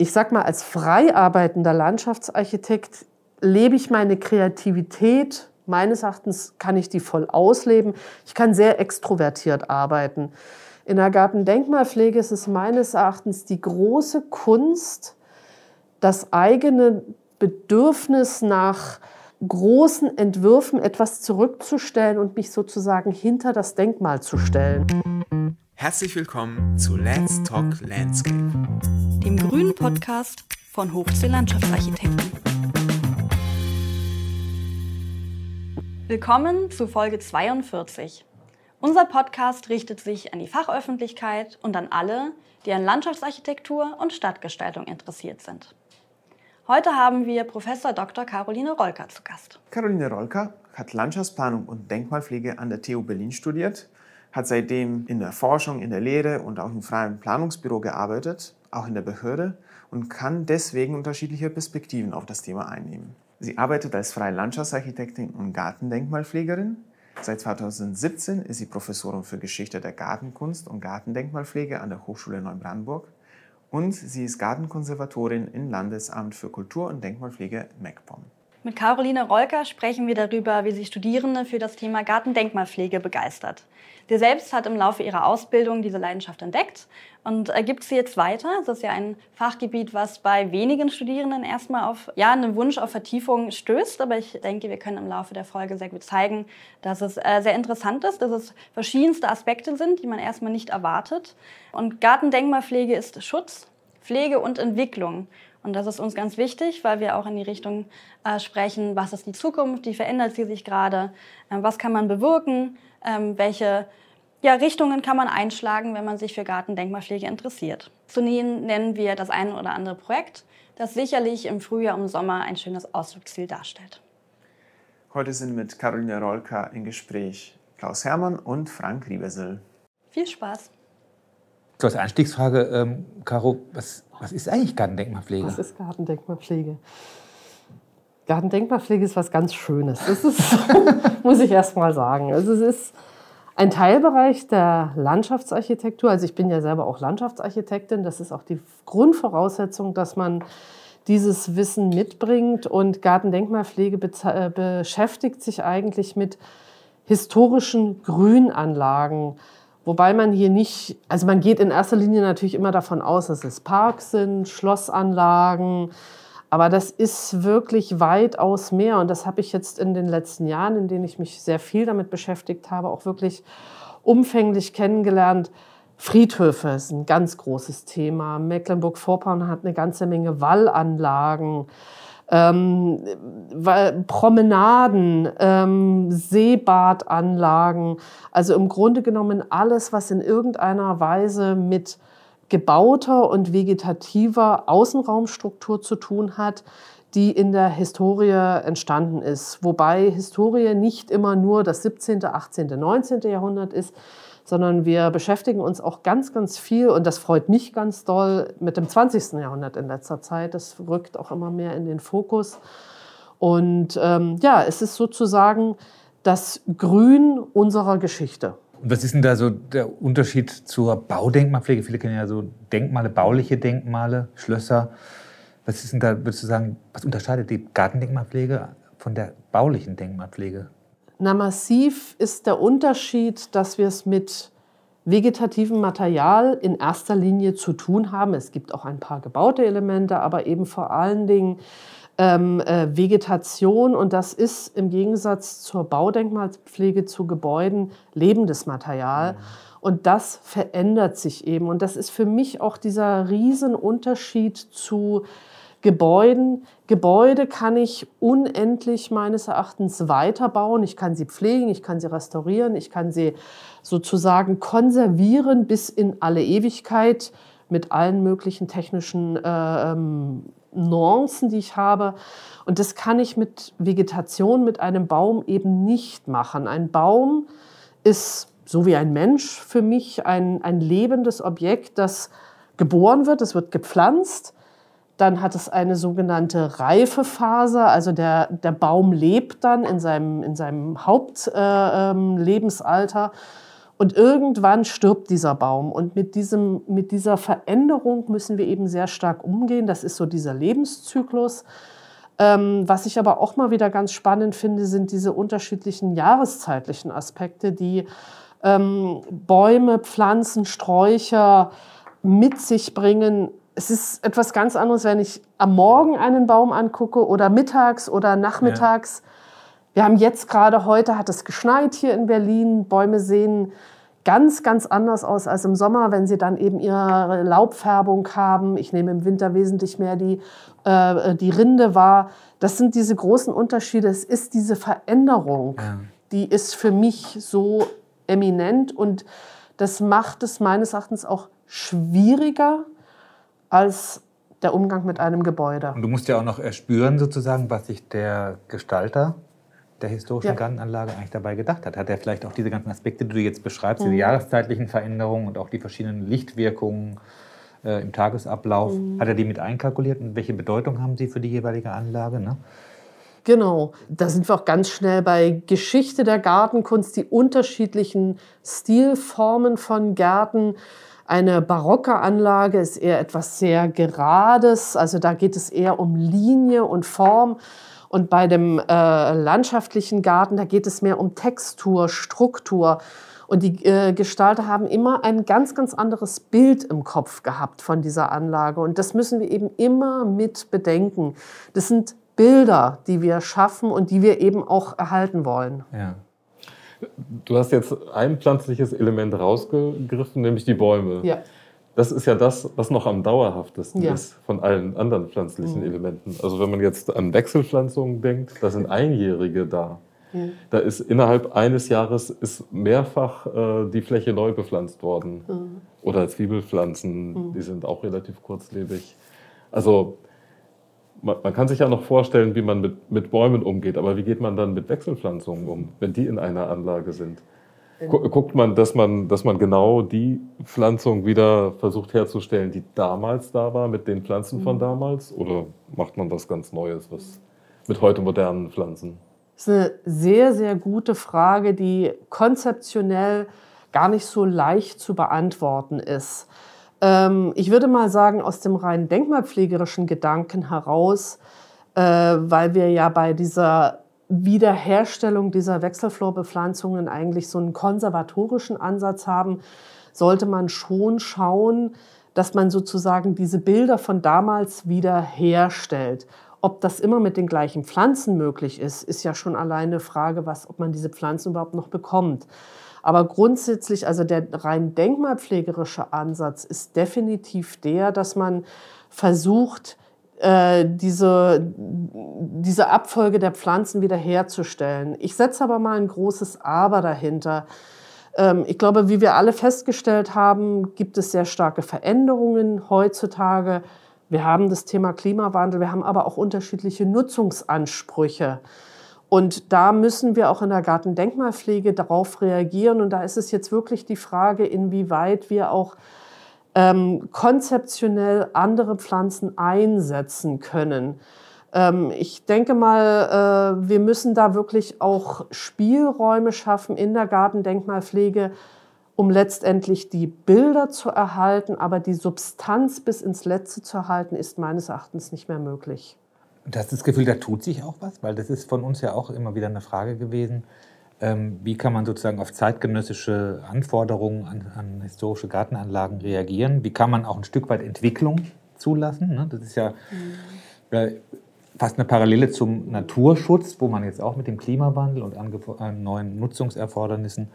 ich sag mal, als frei arbeitender Landschaftsarchitekt lebe ich meine Kreativität. Meines Erachtens kann ich die voll ausleben. Ich kann sehr extrovertiert arbeiten. In der Gartendenkmalpflege ist es meines Erachtens die große Kunst, das eigene Bedürfnis nach großen Entwürfen etwas zurückzustellen und mich sozusagen hinter das Denkmal zu stellen. Herzlich willkommen zu Let's Talk Landscape, dem grünen Podcast von Hochsee Landschaftsarchitekten. Willkommen zu Folge 42. Unser Podcast richtet sich an die Fachöffentlichkeit und an alle, die an Landschaftsarchitektur und Stadtgestaltung interessiert sind. Heute haben wir Professor Dr. Caroline Rolker zu Gast. Caroline Rolker hat Landschaftsplanung und Denkmalpflege an der TU Berlin studiert hat seitdem in der Forschung, in der Lehre und auch im freien Planungsbüro gearbeitet, auch in der Behörde und kann deswegen unterschiedliche Perspektiven auf das Thema einnehmen. Sie arbeitet als freie Landschaftsarchitektin und Gartendenkmalpflegerin. Seit 2017 ist sie Professorin für Geschichte der Gartenkunst und Gartendenkmalpflege an der Hochschule Neubrandenburg und sie ist Gartenkonservatorin im Landesamt für Kultur und Denkmalpflege MacPom. Mit Caroline Rolker sprechen wir darüber, wie sich Studierende für das Thema Gartendenkmalpflege begeistert. Sie selbst hat im Laufe ihrer Ausbildung diese Leidenschaft entdeckt und ergibt sie jetzt weiter. Das ist ja ein Fachgebiet, was bei wenigen Studierenden erstmal auf ja, einen Wunsch auf Vertiefung stößt. Aber ich denke, wir können im Laufe der Folge sehr gut zeigen, dass es äh, sehr interessant ist, dass es verschiedenste Aspekte sind, die man erstmal nicht erwartet. Und Gartendenkmalpflege ist Schutz, Pflege und Entwicklung. Und das ist uns ganz wichtig, weil wir auch in die Richtung äh, sprechen, was ist die Zukunft, wie verändert sie sich gerade, äh, was kann man bewirken, ähm, welche ja, Richtungen kann man einschlagen, wenn man sich für Gartendenkmalpflege interessiert. Zunächst nennen wir das eine oder andere Projekt, das sicherlich im Frühjahr und Sommer ein schönes Ausflugsziel darstellt. Heute sind mit Caroline Rolka im Gespräch Klaus Hermann und Frank Riebesel. Viel Spaß! So als Einstiegsfrage, ähm, Caro, was, was ist eigentlich Gartendenkmalpflege? Was ist Gartendenkmalpflege? Gartendenkmalpflege ist was ganz Schönes. Das ist, muss ich erst mal sagen. Also es ist ein Teilbereich der Landschaftsarchitektur. Also ich bin ja selber auch Landschaftsarchitektin. Das ist auch die Grundvoraussetzung, dass man dieses Wissen mitbringt. Und Gartendenkmalpflege äh, beschäftigt sich eigentlich mit historischen Grünanlagen Wobei man hier nicht, also man geht in erster Linie natürlich immer davon aus, dass es Parks sind, Schlossanlagen, aber das ist wirklich weitaus mehr und das habe ich jetzt in den letzten Jahren, in denen ich mich sehr viel damit beschäftigt habe, auch wirklich umfänglich kennengelernt. Friedhöfe ist ein ganz großes Thema. Mecklenburg-Vorpommern hat eine ganze Menge Wallanlagen ähm, Promenaden, ähm, Seebadanlagen, also im Grunde genommen alles, was in irgendeiner Weise mit gebauter und vegetativer Außenraumstruktur zu tun hat, die in der Historie entstanden ist. Wobei Historie nicht immer nur das 17., 18., 19. Jahrhundert ist, sondern wir beschäftigen uns auch ganz, ganz viel, und das freut mich ganz doll, mit dem 20. Jahrhundert in letzter Zeit. Das rückt auch immer mehr in den Fokus. Und ähm, ja, es ist sozusagen das Grün unserer Geschichte. Und was ist denn da so der Unterschied zur Baudenkmalpflege? Viele kennen ja so Denkmale, bauliche Denkmale, Schlösser. Was ist denn da, würdest du sagen, was unterscheidet die Gartendenkmalpflege von der baulichen Denkmalpflege? Na, massiv ist der Unterschied, dass wir es mit vegetativem Material in erster Linie zu tun haben. Es gibt auch ein paar gebaute Elemente, aber eben vor allen Dingen ähm, äh, Vegetation. Und das ist im Gegensatz zur Baudenkmalpflege zu Gebäuden lebendes Material. Mhm. Und das verändert sich eben. Und das ist für mich auch dieser Riesenunterschied zu Gebäuden. Gebäude kann ich unendlich meines Erachtens weiterbauen. Ich kann sie pflegen, ich kann sie restaurieren, ich kann sie sozusagen konservieren bis in alle Ewigkeit mit allen möglichen technischen äh, ähm, Nuancen, die ich habe. Und das kann ich mit Vegetation, mit einem Baum eben nicht machen. Ein Baum ist so wie ein Mensch für mich ein, ein lebendes Objekt, das geboren wird, es wird gepflanzt, dann hat es eine sogenannte Reifephase, also der, der Baum lebt dann in seinem, in seinem Hauptlebensalter. Äh, ähm, Und irgendwann stirbt dieser Baum. Und mit, diesem, mit dieser Veränderung müssen wir eben sehr stark umgehen. Das ist so dieser Lebenszyklus. Ähm, was ich aber auch mal wieder ganz spannend finde, sind diese unterschiedlichen jahreszeitlichen Aspekte, die ähm, Bäume, Pflanzen, Sträucher mit sich bringen. Es ist etwas ganz anderes, wenn ich am Morgen einen Baum angucke oder mittags oder nachmittags. Ja. Wir haben jetzt gerade heute, hat es geschneit hier in Berlin. Bäume sehen ganz, ganz anders aus als im Sommer, wenn sie dann eben ihre Laubfärbung haben. Ich nehme im Winter wesentlich mehr die, äh, die Rinde wahr. Das sind diese großen Unterschiede. Es ist diese Veränderung, ja. die ist für mich so eminent und das macht es meines Erachtens auch schwieriger als der Umgang mit einem Gebäude. Und du musst ja auch noch erspüren, sozusagen, was sich der Gestalter der historischen ja. Gartenanlage eigentlich dabei gedacht hat. Hat er vielleicht auch diese ganzen Aspekte, die du jetzt beschreibst, mhm. diese jahreszeitlichen Veränderungen und auch die verschiedenen Lichtwirkungen äh, im Tagesablauf, mhm. hat er die mit einkalkuliert und welche Bedeutung haben sie für die jeweilige Anlage? Ne? Genau, da sind wir auch ganz schnell bei Geschichte der Gartenkunst, die unterschiedlichen Stilformen von Gärten. Eine barocke Anlage ist eher etwas sehr Gerades, also da geht es eher um Linie und Form. Und bei dem äh, landschaftlichen Garten, da geht es mehr um Textur, Struktur. Und die äh, Gestalter haben immer ein ganz, ganz anderes Bild im Kopf gehabt von dieser Anlage. Und das müssen wir eben immer mit bedenken. Das sind Bilder, die wir schaffen und die wir eben auch erhalten wollen. Ja. Du hast jetzt ein pflanzliches Element rausgegriffen, nämlich die Bäume. Ja das ist ja das, was noch am dauerhaftesten ja. ist von allen anderen pflanzlichen mhm. Elementen. Also wenn man jetzt an Wechselpflanzungen denkt, da sind Einjährige da. Mhm. Da ist innerhalb eines Jahres ist mehrfach äh, die Fläche neu bepflanzt worden. Mhm. Oder Zwiebelpflanzen, mhm. die sind auch relativ kurzlebig. Also man, man, kann sich ja noch vorstellen, wie man mit, mit Bäumen umgeht, aber wie geht man dann mit Wechselpflanzungen um, wenn die in einer Anlage sind? guckt man, dass man, dass man genau die Pflanzung wieder versucht herzustellen, die damals da war, mit den Pflanzen von mhm. damals? Oder macht man was ganz Neues, was mit heute modernen Pflanzen? Das ist eine sehr, sehr gute Frage, die konzeptionell gar nicht so leicht zu beantworten ist. Ähm, ich würde mal sagen, aus dem rein denkmalpflegerischen Gedanken heraus, äh, weil wir ja bei dieser Wiederherstellung dieser Wechselflorbepflanzungen eigentlich so einen konservatorischen Ansatz haben, sollte man schon schauen, dass man sozusagen diese Bilder von damals wiederherstellt. Ob das immer mit den gleichen Pflanzen möglich ist, ist ja schon alleine Frage, was, ob man diese Pflanzen überhaupt noch bekommt. Aber grundsätzlich, also der rein denkmalpflegerische Ansatz ist definitiv der, dass man versucht, äh, diese, diese Abfolge der Pflanzen wiederherzustellen. Ich setze aber mal ein großes Aber dahinter. Ähm, ich glaube, wie wir alle festgestellt haben, gibt es sehr starke Veränderungen heutzutage. Wir haben das Thema Klimawandel, wir haben aber auch unterschiedliche Nutzungsansprüche. Und da müssen wir auch in der Gartendenkmalpflege darauf reagieren. Und da ist es jetzt wirklich die Frage, inwieweit wir auch ähm, konzeptionell andere Pflanzen einsetzen können. Ähm, ich denke mal, äh, wir müssen da wirklich auch Spielräume schaffen in der Gartendenkmalpflege, um letztendlich die Bilder zu erhalten, aber die Substanz bis ins Letzte zu erhalten, ist meines Erachtens nicht mehr möglich. Du hast das Gefühl, da tut sich auch was, weil das ist von uns ja auch immer wieder eine Frage gewesen. Ähm, wie kann man sozusagen auf zeitgenössische Anforderungen an, an, historische Gartenanlagen reagieren? Wie kann man auch ein Stück weit Entwicklung zulassen? Ne? Das ist ja mhm. fast eine Parallele zum Naturschutz, wo man jetzt auch mit dem Klimawandel und äh, neuen Nutzungserfordernissen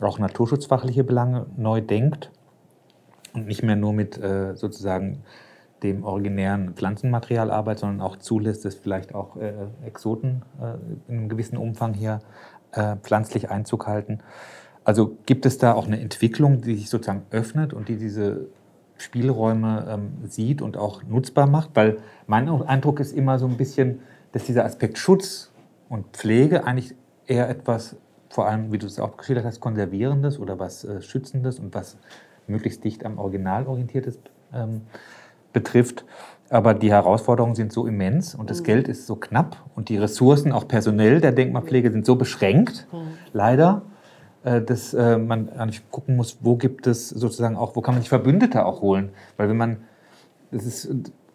auch naturschutzfachliche Belange neu denkt und nicht mehr nur mit äh, sozusagen dem originären Pflanzenmaterial arbeitet, sondern auch zulässt, dass vielleicht auch äh, Exoten äh, in einem gewissen Umfang hier äh, pflanzlich Einzug halten. Also gibt es da auch eine Entwicklung, die sich sozusagen öffnet und die diese Spielräume ähm, sieht und auch nutzbar macht? Weil mein Eindruck ist immer so ein bisschen, dass dieser Aspekt Schutz und Pflege eigentlich eher etwas, vor allem, wie du es auch geschildert hast, Konservierendes oder was äh, Schützendes und was möglichst dicht am Original orientiertes ähm, betrifft. Aber die Herausforderungen sind so immens und das mhm. Geld ist so knapp und die Ressourcen, auch personell der Denkmalpflege, sind so beschränkt, mhm. leider, äh, dass äh, man eigentlich gucken muss, wo gibt es sozusagen auch, wo kann man sich Verbündete auch holen. Weil wenn man, das ist,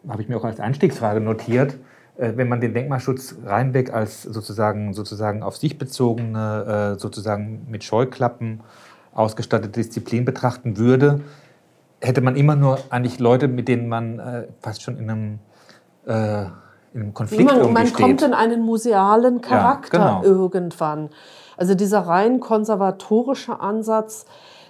habe ich mir auch als Einstiegsfrage notiert, äh, wenn man den Denkmalschutz reinweg als sozusagen, sozusagen auf sich bezogene, sozusagen mit Scheuklappen ausgestattete Disziplin betrachten würde, hätte man immer nur eigentlich Leute, mit denen man fast schon in einem in einem Konflikt man, man kommt in einen musealen Charakter ja, genau. irgendwann. Also dieser rein konservatorische Ansatz,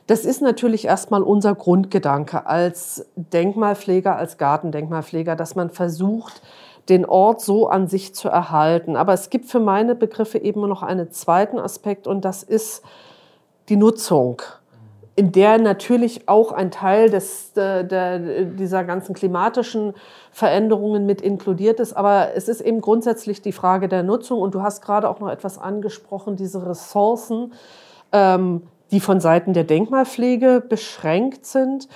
das ist natürlich erstmal unser Grundgedanke als Denkmalpfleger, als Gartendenkmalpfleger, dass man versucht, den Ort so an sich zu erhalten. Aber es gibt für meine Begriffe eben noch einen zweiten Aspekt und das ist die Nutzung in der natürlich auch ein Teil des, der, der, dieser ganzen klimatischen Veränderungen mit inkludiert ist. Aber es ist eben grundsätzlich die Frage der Nutzung. Und du hast gerade auch noch etwas angesprochen, diese Ressourcen, ähm, die von Seiten der Denkmalpflege beschränkt sind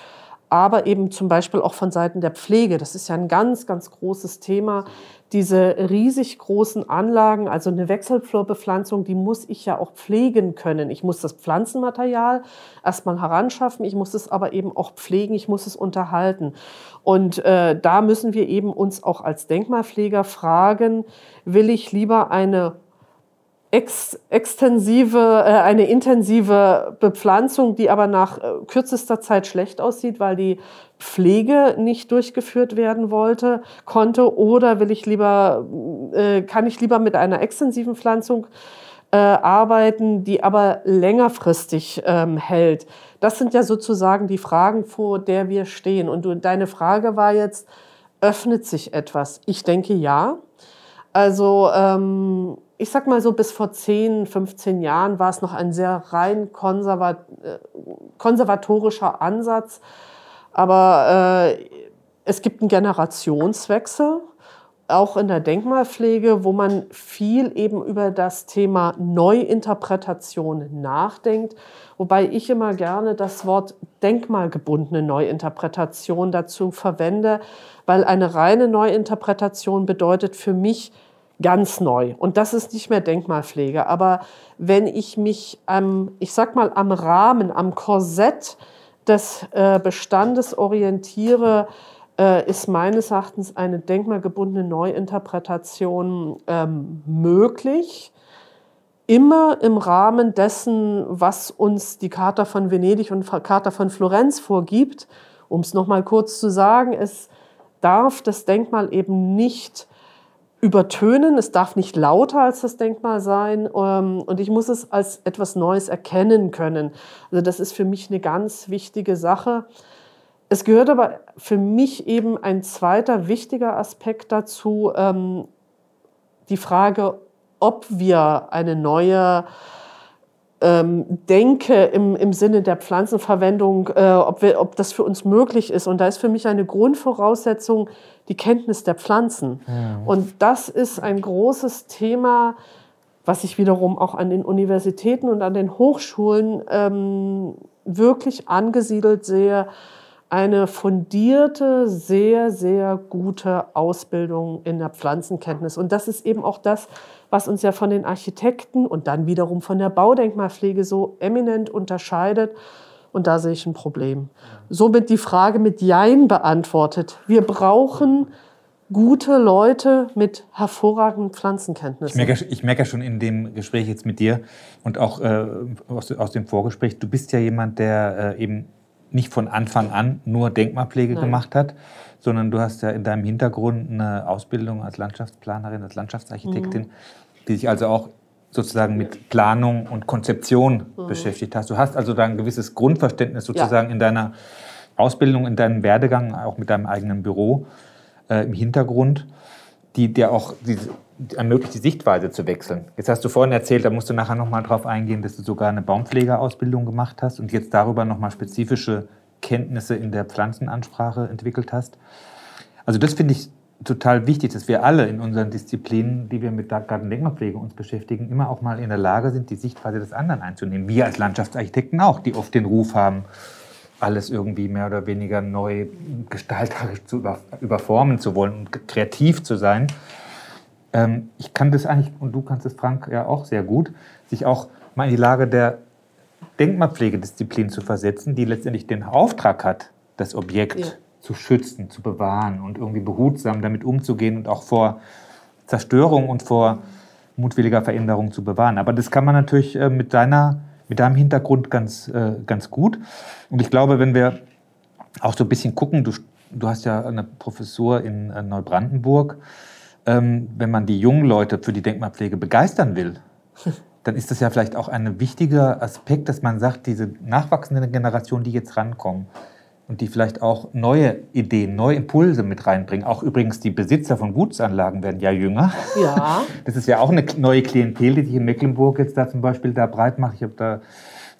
aber eben zum Beispiel auch von Seiten der Pflege. Das ist ja ein ganz, ganz großes Thema. Diese riesig großen Anlagen, also eine Wechselflorbepflanzung, die muss ich ja auch pflegen können. Ich muss das Pflanzenmaterial erstmal heranschaffen, ich muss es aber eben auch pflegen, ich muss es unterhalten. Und äh, da müssen wir eben uns auch als Denkmalpfleger fragen, will ich lieber eine ex extensive, äh, eine intensive Bepflanzung, die aber nach äh, kürzester Zeit schlecht aussieht, weil die Pflege nicht durchgeführt werden wollte, konnte, oder will ich lieber, äh, kann ich lieber mit einer extensiven Pflanzung äh, arbeiten, die aber längerfristig ähm, hält. Das sind ja sozusagen die Fragen, vor der wir stehen. Und du, deine Frage war jetzt, öffnet sich etwas? Ich denke ja. Also ähm, ich sag mal so, bis vor 10, 15 Jahren war es noch ein sehr rein konservat äh, konservatorischer Ansatz. Aber äh, es gibt einen Generationswechsel, auch in der Denkmalpflege, wo man viel eben über das Thema Neuinterpretation nachdenkt. Wobei ich immer gerne das Wort denkmalgebundene Neuinterpretation dazu verwende, weil eine reine Neuinterpretation bedeutet für mich, ganz neu. Und das ist nicht mehr Denkmalpflege. Aber wenn ich mich am, ich sag mal, am Rahmen, am Korsett des äh, Bestandes orientiere, äh, ist meines Erachtens eine denkmalgebundene Neuinterpretation ähm, möglich. Immer im Rahmen dessen, was uns die Charta von Venedig und Charta von Florenz vorgibt. Um es nochmal kurz zu sagen, es darf das Denkmal eben nicht übertönen. Es darf nicht lauter als das Denkmal sein. Ähm, und ich muss es als etwas Neues erkennen können. Also das ist für mich eine ganz wichtige Sache. Es gehört aber für mich eben ein zweiter wichtiger Aspekt dazu, ähm, die Frage, ob wir eine neue ähm, denke im, im Sinne der Pflanzenverwendung, äh, ob, wir, ob das für uns möglich ist. Und da ist für mich eine Grundvoraussetzung die Kenntnis der Pflanzen. Ja. Und das ist ein großes Thema, was ich wiederum auch an den Universitäten und an den Hochschulen ähm, wirklich angesiedelt sehe. Eine fundierte, sehr, sehr gute Ausbildung in der Pflanzenkenntnis. Und das ist eben auch das, was uns ja von den Architekten und dann wiederum von der Baudenkmalpflege so eminent unterscheidet. Und da sehe ich ein Problem. Somit die Frage mit Jein beantwortet. Wir brauchen gute Leute mit hervorragenden Pflanzenkenntnissen. Ich merke, ich merke schon in dem Gespräch jetzt mit dir und auch äh, aus, aus, dem Vorgespräch, du bist ja jemand, der äh, eben nicht von Anfang an nur Denkmalpflege Nein. gemacht hat, sondern du hast ja in deinem Hintergrund eine Ausbildung als Landschaftsplanerin, als Landschaftsarchitektin, mhm. die sich also auch sozusagen mit Planung und Konzeption mhm. beschäftigt hast. Du hast also da ein gewisses Grundverständnis sozusagen ja. in deiner Ausbildung, in deinem Werdegang, auch mit deinem eigenen Büro äh, im Hintergrund, die dir auch diese, die ermöglicht, die Sichtweise zu wechseln. Jetzt hast du vorhin erzählt, da musst du nachher nochmal drauf eingehen, dass du sogar eine Baumpflegeausbildung gemacht hast und jetzt darüber nochmal spezifische Kenntnisse in der Pflanzenansprache entwickelt hast. Also das finde ich total wichtig, dass wir alle in unseren Disziplinen, die wir mit Gartendenkmalpflege uns beschäftigen, immer auch mal in der Lage sind, die Sichtweise des anderen einzunehmen. Wir als Landschaftsarchitekten auch, die oft den Ruf haben, alles irgendwie mehr oder weniger neu gestalterisch zu überformen zu wollen und kreativ zu sein. Ähm, ich kann das eigentlich, und du kannst es, Frank, ja auch sehr gut, sich auch mal in die Lage der Denkmalpflegedisziplin zu versetzen, die letztendlich den Auftrag hat, das Objekt ja. zu schützen, zu bewahren und irgendwie behutsam damit umzugehen und auch vor Zerstörung und vor mutwilliger Veränderung zu bewahren. Aber das kann man natürlich äh, mit, deiner, mit deinem Hintergrund ganz, äh, ganz gut. Und ich glaube, wenn wir auch so ein bisschen gucken, du, du hast ja eine Professur in äh, Neubrandenburg, ähm, wenn man die jungen Leute für die Denkmalpflege begeistern will, dann ist das ja vielleicht auch ein wichtiger Aspekt, dass man sagt, diese nachwachsende Generation, die jetzt rankommen, und die vielleicht auch neue Ideen, neue Impulse mit reinbringen. Auch übrigens die Besitzer von Gutsanlagen werden ja jünger. Ja. Das ist ja auch eine neue Klientel, die sich in Mecklenburg jetzt da zum Beispiel da breit macht. Ich habe da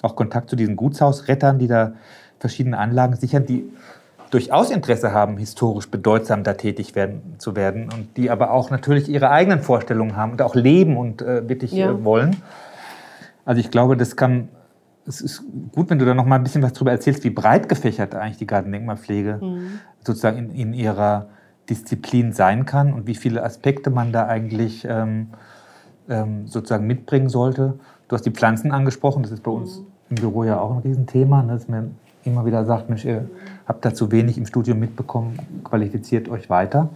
auch Kontakt zu diesen Gutshausrettern, die da verschiedene Anlagen sichern, die durchaus Interesse haben, historisch bedeutsam da tätig werden, zu werden und die aber auch natürlich ihre eigenen Vorstellungen haben und auch leben und äh, wirklich ja. äh, wollen. Also ich glaube, das kann es ist gut, wenn du da noch mal ein bisschen was darüber erzählst, wie breit gefächert eigentlich die Gartendenkmalpflege mhm. sozusagen in, in, ihrer Disziplin sein kann und wie viele Aspekte man da eigentlich ähm, ähm, sozusagen mitbringen sollte. Du hast die Pflanzen angesprochen, das ist bei uns mhm. im Büro ja auch ein Riesenthema, ne, dass man immer wieder sagt, Mensch, ihr habt da zu wenig im Studium mitbekommen, qualifiziert euch weiter.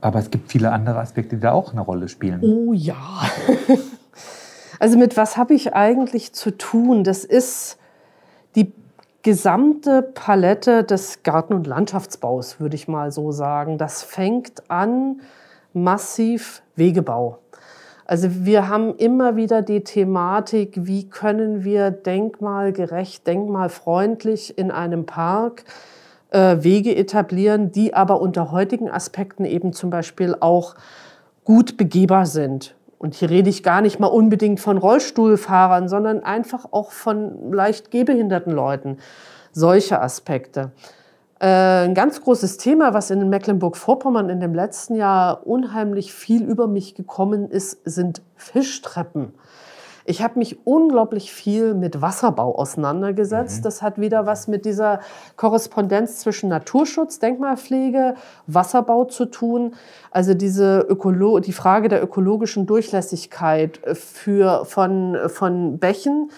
Aber es gibt viele andere Aspekte, die da auch eine Rolle spielen. Oh ja. Also mit was habe ich eigentlich zu tun? Das ist die gesamte Palette des Garten- und Landschaftsbaus, würde ich mal so sagen. Das fängt an massiv Wegebau. Also wir haben immer wieder die Thematik, wie können wir denkmalgerecht, denkmalfreundlich in einem Park äh, Wege etablieren, die aber unter heutigen Aspekten eben zum Beispiel auch gut begehbar sind. Und hier rede ich gar nicht mal unbedingt von Rollstuhlfahrern, sondern einfach auch von leicht gehbehinderten Leuten. Solche Aspekte. Äh, ein ganz großes Thema, was in Mecklenburg-Vorpommern in dem letzten Jahr unheimlich viel über mich gekommen ist, sind Fischtreppen. Ich habe mich unglaublich viel mit Wasserbau auseinandergesetzt. Mhm. Das hat wieder was mit dieser Korrespondenz zwischen Naturschutz, Denkmalpflege, Wasserbau zu tun. Also diese Ökolo die Frage der ökologischen Durchlässigkeit für, von, von Bächen.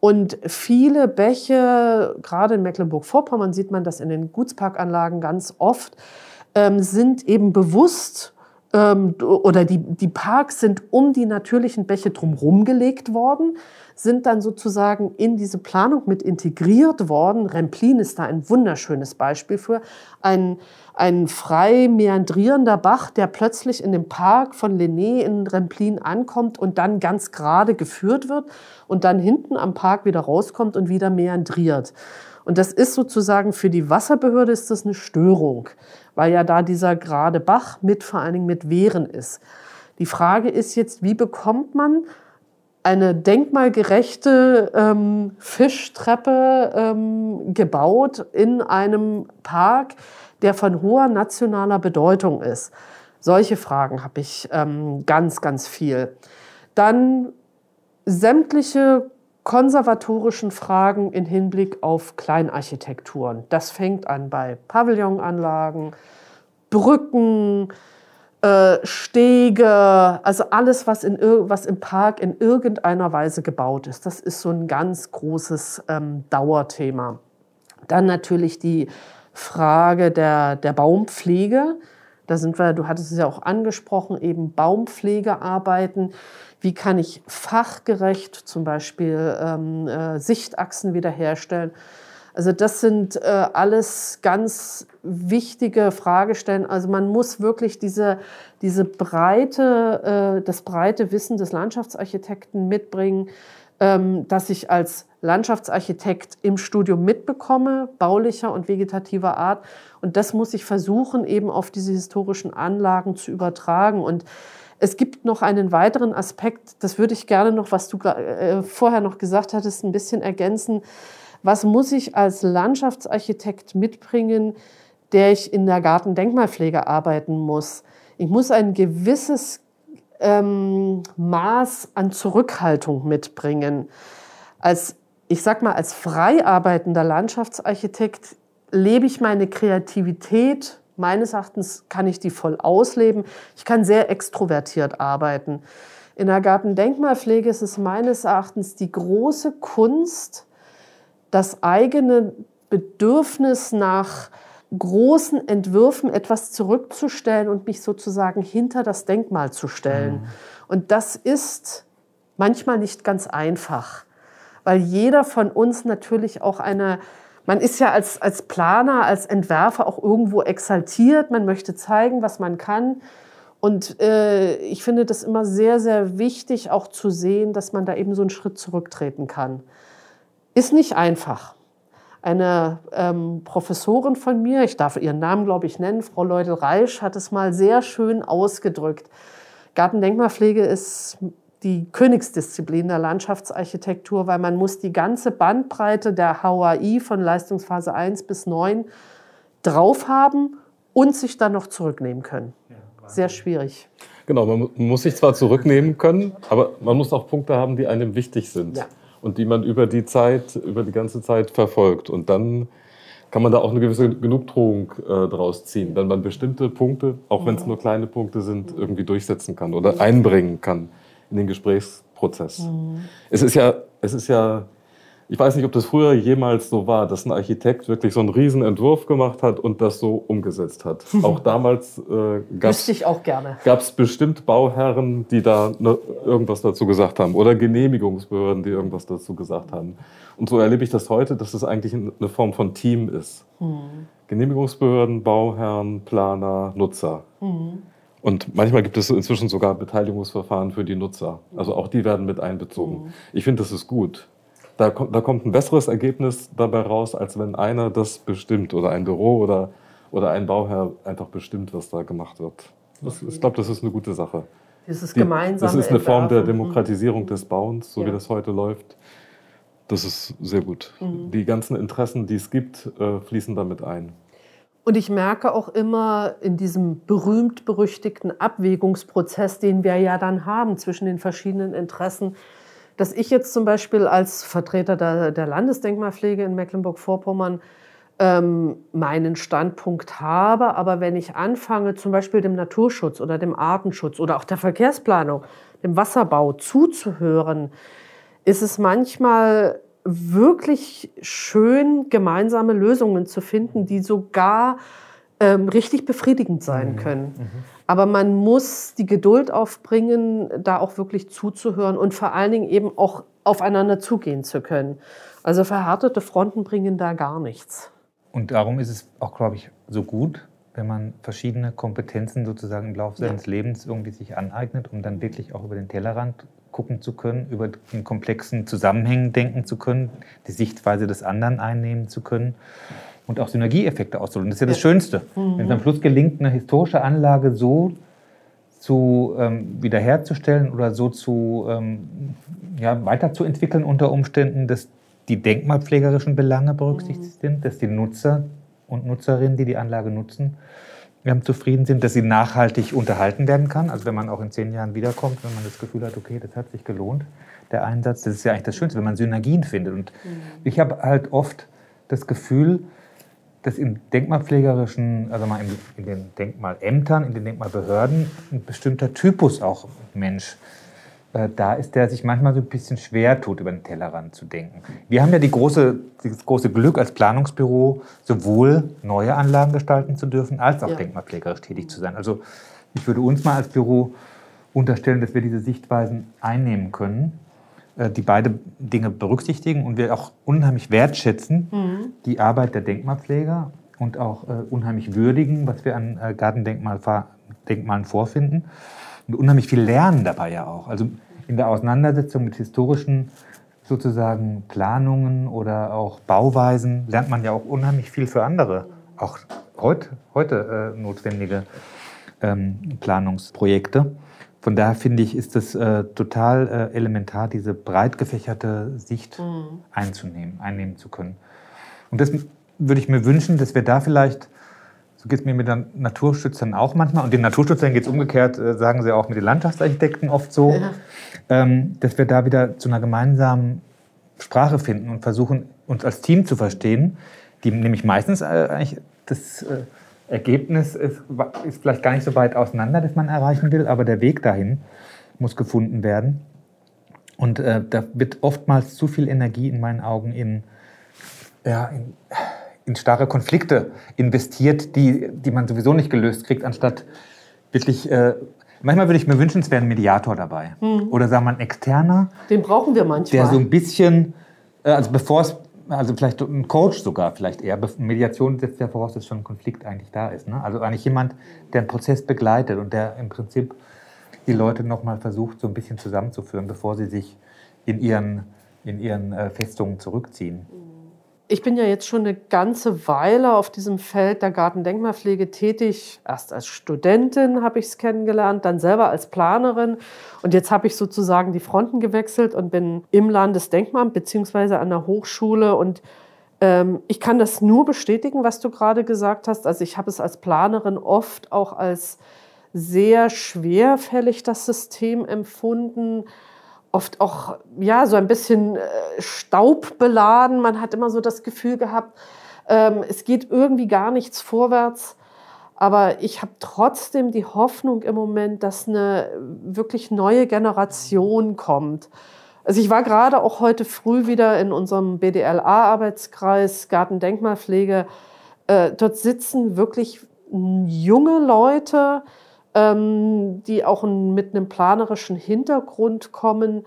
Und viele Bäche, gerade in Mecklenburg-Vorpommern sieht man das in den Gutsparkanlagen ganz oft, ähm, sind eben bewusst ähm, oder die, die Parks sind um die natürlichen Bäche drumherum gelegt worden, sind dann sozusagen in diese Planung mit integriert worden. Remplin ist da ein wunderschönes Beispiel für. Ein, ein frei meandrierender Bach, der plötzlich in dem Park von Lené in Remplin ankommt und dann ganz gerade geführt wird und dann hinten am Park wieder rauskommt und wieder meandriert. Und das ist sozusagen für die Wasserbehörde ist das eine Störung weil ja da dieser gerade Bach mit vor allen Dingen mit Wehren ist. Die Frage ist jetzt, wie bekommt man eine denkmalgerechte ähm, Fischtreppe ähm, gebaut in einem Park, der von hoher nationaler Bedeutung ist? Solche Fragen habe ich ähm, ganz, ganz viel. Dann sämtliche konservatorischen Fragen in Hinblick auf Kleinarchitekturen. Das fängt an bei Pavillonanlagen, Brücken, äh, Stege, also alles, was, in, was im Park in irgendeiner Weise gebaut ist. Das ist so ein ganz großes ähm, Dauerthema. Dann natürlich die Frage der, der Baumpflege. Da sind wir, du hattest es ja auch angesprochen, eben Baumpflegearbeiten. Wie kann ich fachgerecht zum Beispiel ähm, äh, Sichtachsen wiederherstellen? Also das sind äh, alles ganz wichtige Fragestellen. Also man muss wirklich diese, diese breite, äh, das breite Wissen des Landschaftsarchitekten mitbringen, ähm, dass ich als Landschaftsarchitekt im Studium mitbekomme, baulicher und vegetativer Art. Und das muss ich versuchen, eben auf diese historischen Anlagen zu übertragen. Und es gibt noch einen weiteren Aspekt, das würde ich gerne noch, was du äh, vorher noch gesagt hattest, ein bisschen ergänzen. Was muss ich als Landschaftsarchitekt mitbringen, der ich in der Gartendenkmalpflege arbeiten muss? Ich muss ein gewisses ähm, Maß an Zurückhaltung mitbringen. Als, ich sag mal, als frei arbeitender Landschaftsarchitekt lebe ich meine Kreativität Meines Erachtens kann ich die voll ausleben. Ich kann sehr extrovertiert arbeiten. In der Gartendenkmalpflege ist es meines Erachtens die große Kunst, das eigene Bedürfnis nach großen Entwürfen etwas zurückzustellen und mich sozusagen hinter das Denkmal zu stellen. Mhm. Und das ist manchmal nicht ganz einfach, weil jeder von uns natürlich auch eine, man ist ja als, als Planer, als Entwerfer auch irgendwo exaltiert, man möchte zeigen, was man kann. Und äh, ich finde das immer sehr, sehr wichtig, auch zu sehen, dass man da eben so einen Schritt zurücktreten kann. Ist nicht einfach. Eine ähm, Professorin von mir, ich darf ihren Namen, glaube ich, nennen, Frau Leudel-Reisch, hat es mal sehr schön ausgedrückt. Gartendenkmalpflege ist die Königsdisziplin der Landschaftsarchitektur, weil man muss die ganze Bandbreite der HAI von Leistungsphase 1 bis 9 drauf haben und sich dann noch zurücknehmen können. Sehr schwierig. Genau, man muss sich zwar zurücknehmen können, aber man muss auch Punkte haben, die einem wichtig sind. Ja und die man über die Zeit, über die ganze Zeit verfolgt. Und dann kann man da auch eine gewisse Genugtuung äh, draus ziehen, wenn man bestimmte Punkte, auch wenn es nur kleine Punkte sind, irgendwie durchsetzen kann oder einbringen kann in den Gesprächsprozess. Mhm. Es ist ja, es ist ja ich weiß nicht, ob das früher jemals so war, dass ein Architekt wirklich so einen riesen Entwurf gemacht hat und das so umgesetzt hat. Auch damals äh, gab es bestimmt Bauherren, die da ne, irgendwas dazu gesagt haben oder Genehmigungsbehörden, die irgendwas dazu gesagt haben. Und so erlebe ich das heute, dass das eigentlich eine Form von Team ist. Mhm. Genehmigungsbehörden, Bauherren, Planer, Nutzer. Mhm. Und manchmal gibt es inzwischen sogar Beteiligungsverfahren für die Nutzer. Also auch die werden mit einbezogen. Mhm. Ich finde, das ist gut da, da kommt ein besseres Ergebnis dabei raus, als wenn einer das bestimmt oder ein Büro oder, oder ein Bauherr einfach bestimmt, was da gemacht wird. Das, ich glaube, das ist eine gute Sache. Dieses gemeinsame Das ist eine Form der Demokratisierung des Bauens, so ja. wie das heute läuft. Das ist sehr gut. Mhm. Die ganzen Interessen, die es gibt, äh, fließen damit ein. Und ich merke auch immer in diesem berühmt-berüchtigten Abwägungsprozess, den wir ja dann haben zwischen den verschiedenen Interessen, dass ich jetzt zum Beispiel als Vertreter der, der Landesdenkmalpflege in Mecklenburg-Vorpommern ähm, meinen Standpunkt habe, aber wenn ich anfange, zum Beispiel dem Naturschutz oder dem Artenschutz oder auch der Verkehrsplanung, dem Wasserbau zuzuhören, ist es manchmal wirklich schön, gemeinsame Lösungen zu finden, die sogar ähm, richtig befriedigend sein mhm. können. Mhm. Aber man muss die Geduld aufbringen, da auch wirklich zuzuhören und vor allen Dingen eben auch aufeinander zugehen zu können. Also verhärtete Fronten bringen da gar nichts. Und darum ist es auch, glaube ich, so gut, wenn man verschiedene Kompetenzen sozusagen im Laufe seines ja. Lebens irgendwie sich aneignet, um dann wirklich auch über den Tellerrand gucken zu können, über den komplexen Zusammenhängen denken zu können, die Sichtweise des anderen einnehmen zu können und auch Synergieeffekte auszulösen. Das ist ja das Schönste. Mhm. Wenn es am Schluss gelingt, eine historische Anlage so zu ähm, wiederherzustellen oder so zu ähm, ja, weiterzuentwickeln unter Umständen, dass die denkmalpflegerischen Belange berücksichtigt mhm. sind, dass die Nutzer und Nutzerinnen, die die Anlage nutzen, ähm, zufrieden sind, dass sie nachhaltig unterhalten werden kann. Also wenn man auch in zehn Jahren wiederkommt, wenn man das Gefühl hat, okay, das hat sich gelohnt, der Einsatz, das ist ja eigentlich das Schönste, wenn man Synergien findet. Und mhm. ich habe halt oft das Gefühl, dass im denkmalpflegerischen, also mal in, in, den Denkmalämtern, in den Denkmalbehörden ein bestimmter Typus auch Mensch äh, da ist, der sich manchmal so ein bisschen schwer tut, über den Tellerrand zu denken. Wir haben ja die große, das große Glück als Planungsbüro, sowohl neue Anlagen gestalten zu dürfen, als auch ja. denkmalpflegerisch tätig zu sein. Also ich würde uns mal als Büro unterstellen, dass wir diese Sichtweisen einnehmen können die beide Dinge berücksichtigen und wir auch unheimlich wertschätzen mhm. die Arbeit der Denkmalpfleger und auch äh, unheimlich würdigen, was wir an äh, Gartendenkmalen vorfinden und unheimlich viel lernen dabei ja auch. Also in der Auseinandersetzung mit historischen sozusagen Planungen oder auch Bauweisen lernt man ja auch unheimlich viel für andere, auch heut, heute äh, notwendige ähm, Planungsprojekte. Von daher finde ich, ist es äh, total äh, elementar, diese breit gefächerte Sicht mhm. einzunehmen, einnehmen zu können. Und das würde ich mir wünschen, dass wir da vielleicht, so geht es mir mit den Naturschützern auch manchmal, und den Naturschützern geht es umgekehrt, äh, sagen sie auch mit den Landschaftsarchitekten oft so, ja. ähm, dass wir da wieder zu einer gemeinsamen Sprache finden und versuchen, uns als Team zu verstehen, die nämlich meistens äh, eigentlich das äh, Ergebnis ist, ist, vielleicht gar nicht so weit auseinander, das man erreichen will, aber der Weg dahin muss gefunden werden. Und äh, da wird oftmals zu viel Energie in meinen Augen in, ja, in, in starre Konflikte investiert, die, die man sowieso nicht gelöst kriegt, anstatt wirklich äh, Manchmal würde ich mir wünschen, es wäre ein Mediator dabei. Hm. Oder sagen wir ein externer. Den brauchen wir manchmal. Der so ein bisschen, äh, also bevor es, also vielleicht ein Coach sogar, vielleicht eher. Mediation setzt ja voraus, dass schon ein Konflikt eigentlich da ist. Ne? Also eigentlich jemand, der einen Prozess begleitet und der im Prinzip die Leute nochmal versucht, so ein bisschen zusammenzuführen, bevor sie sich in ihren, in ihren äh, Festungen zurückziehen. Ich bin ja jetzt schon eine ganze Weile auf diesem Feld der Gartendenkmalpflege tätig. Erst als Studentin habe ich es kennengelernt, dann selber als Planerin. Und jetzt habe ich sozusagen die Fronten gewechselt und bin im Landesdenkmalamt beziehungsweise an der Hochschule. Und ähm, ich kann das nur bestätigen, was du gerade gesagt hast. Also ich habe es als Planerin oft auch als sehr schwerfällig, das System empfunden oft auch ja so ein bisschen äh, staubbeladen. Man hat immer so das Gefühl gehabt, ähm, es geht irgendwie gar nichts vorwärts. Aber ich habe trotzdem die Hoffnung im Moment, dass eine wirklich neue Generation kommt. Also ich war gerade auch heute früh wieder in unserem BDLA-Arbeitskreis Gartendenkmalpflege. Äh, dort sitzen wirklich junge Leute, ähm, die auch mit einem planerischen Hintergrund kommen.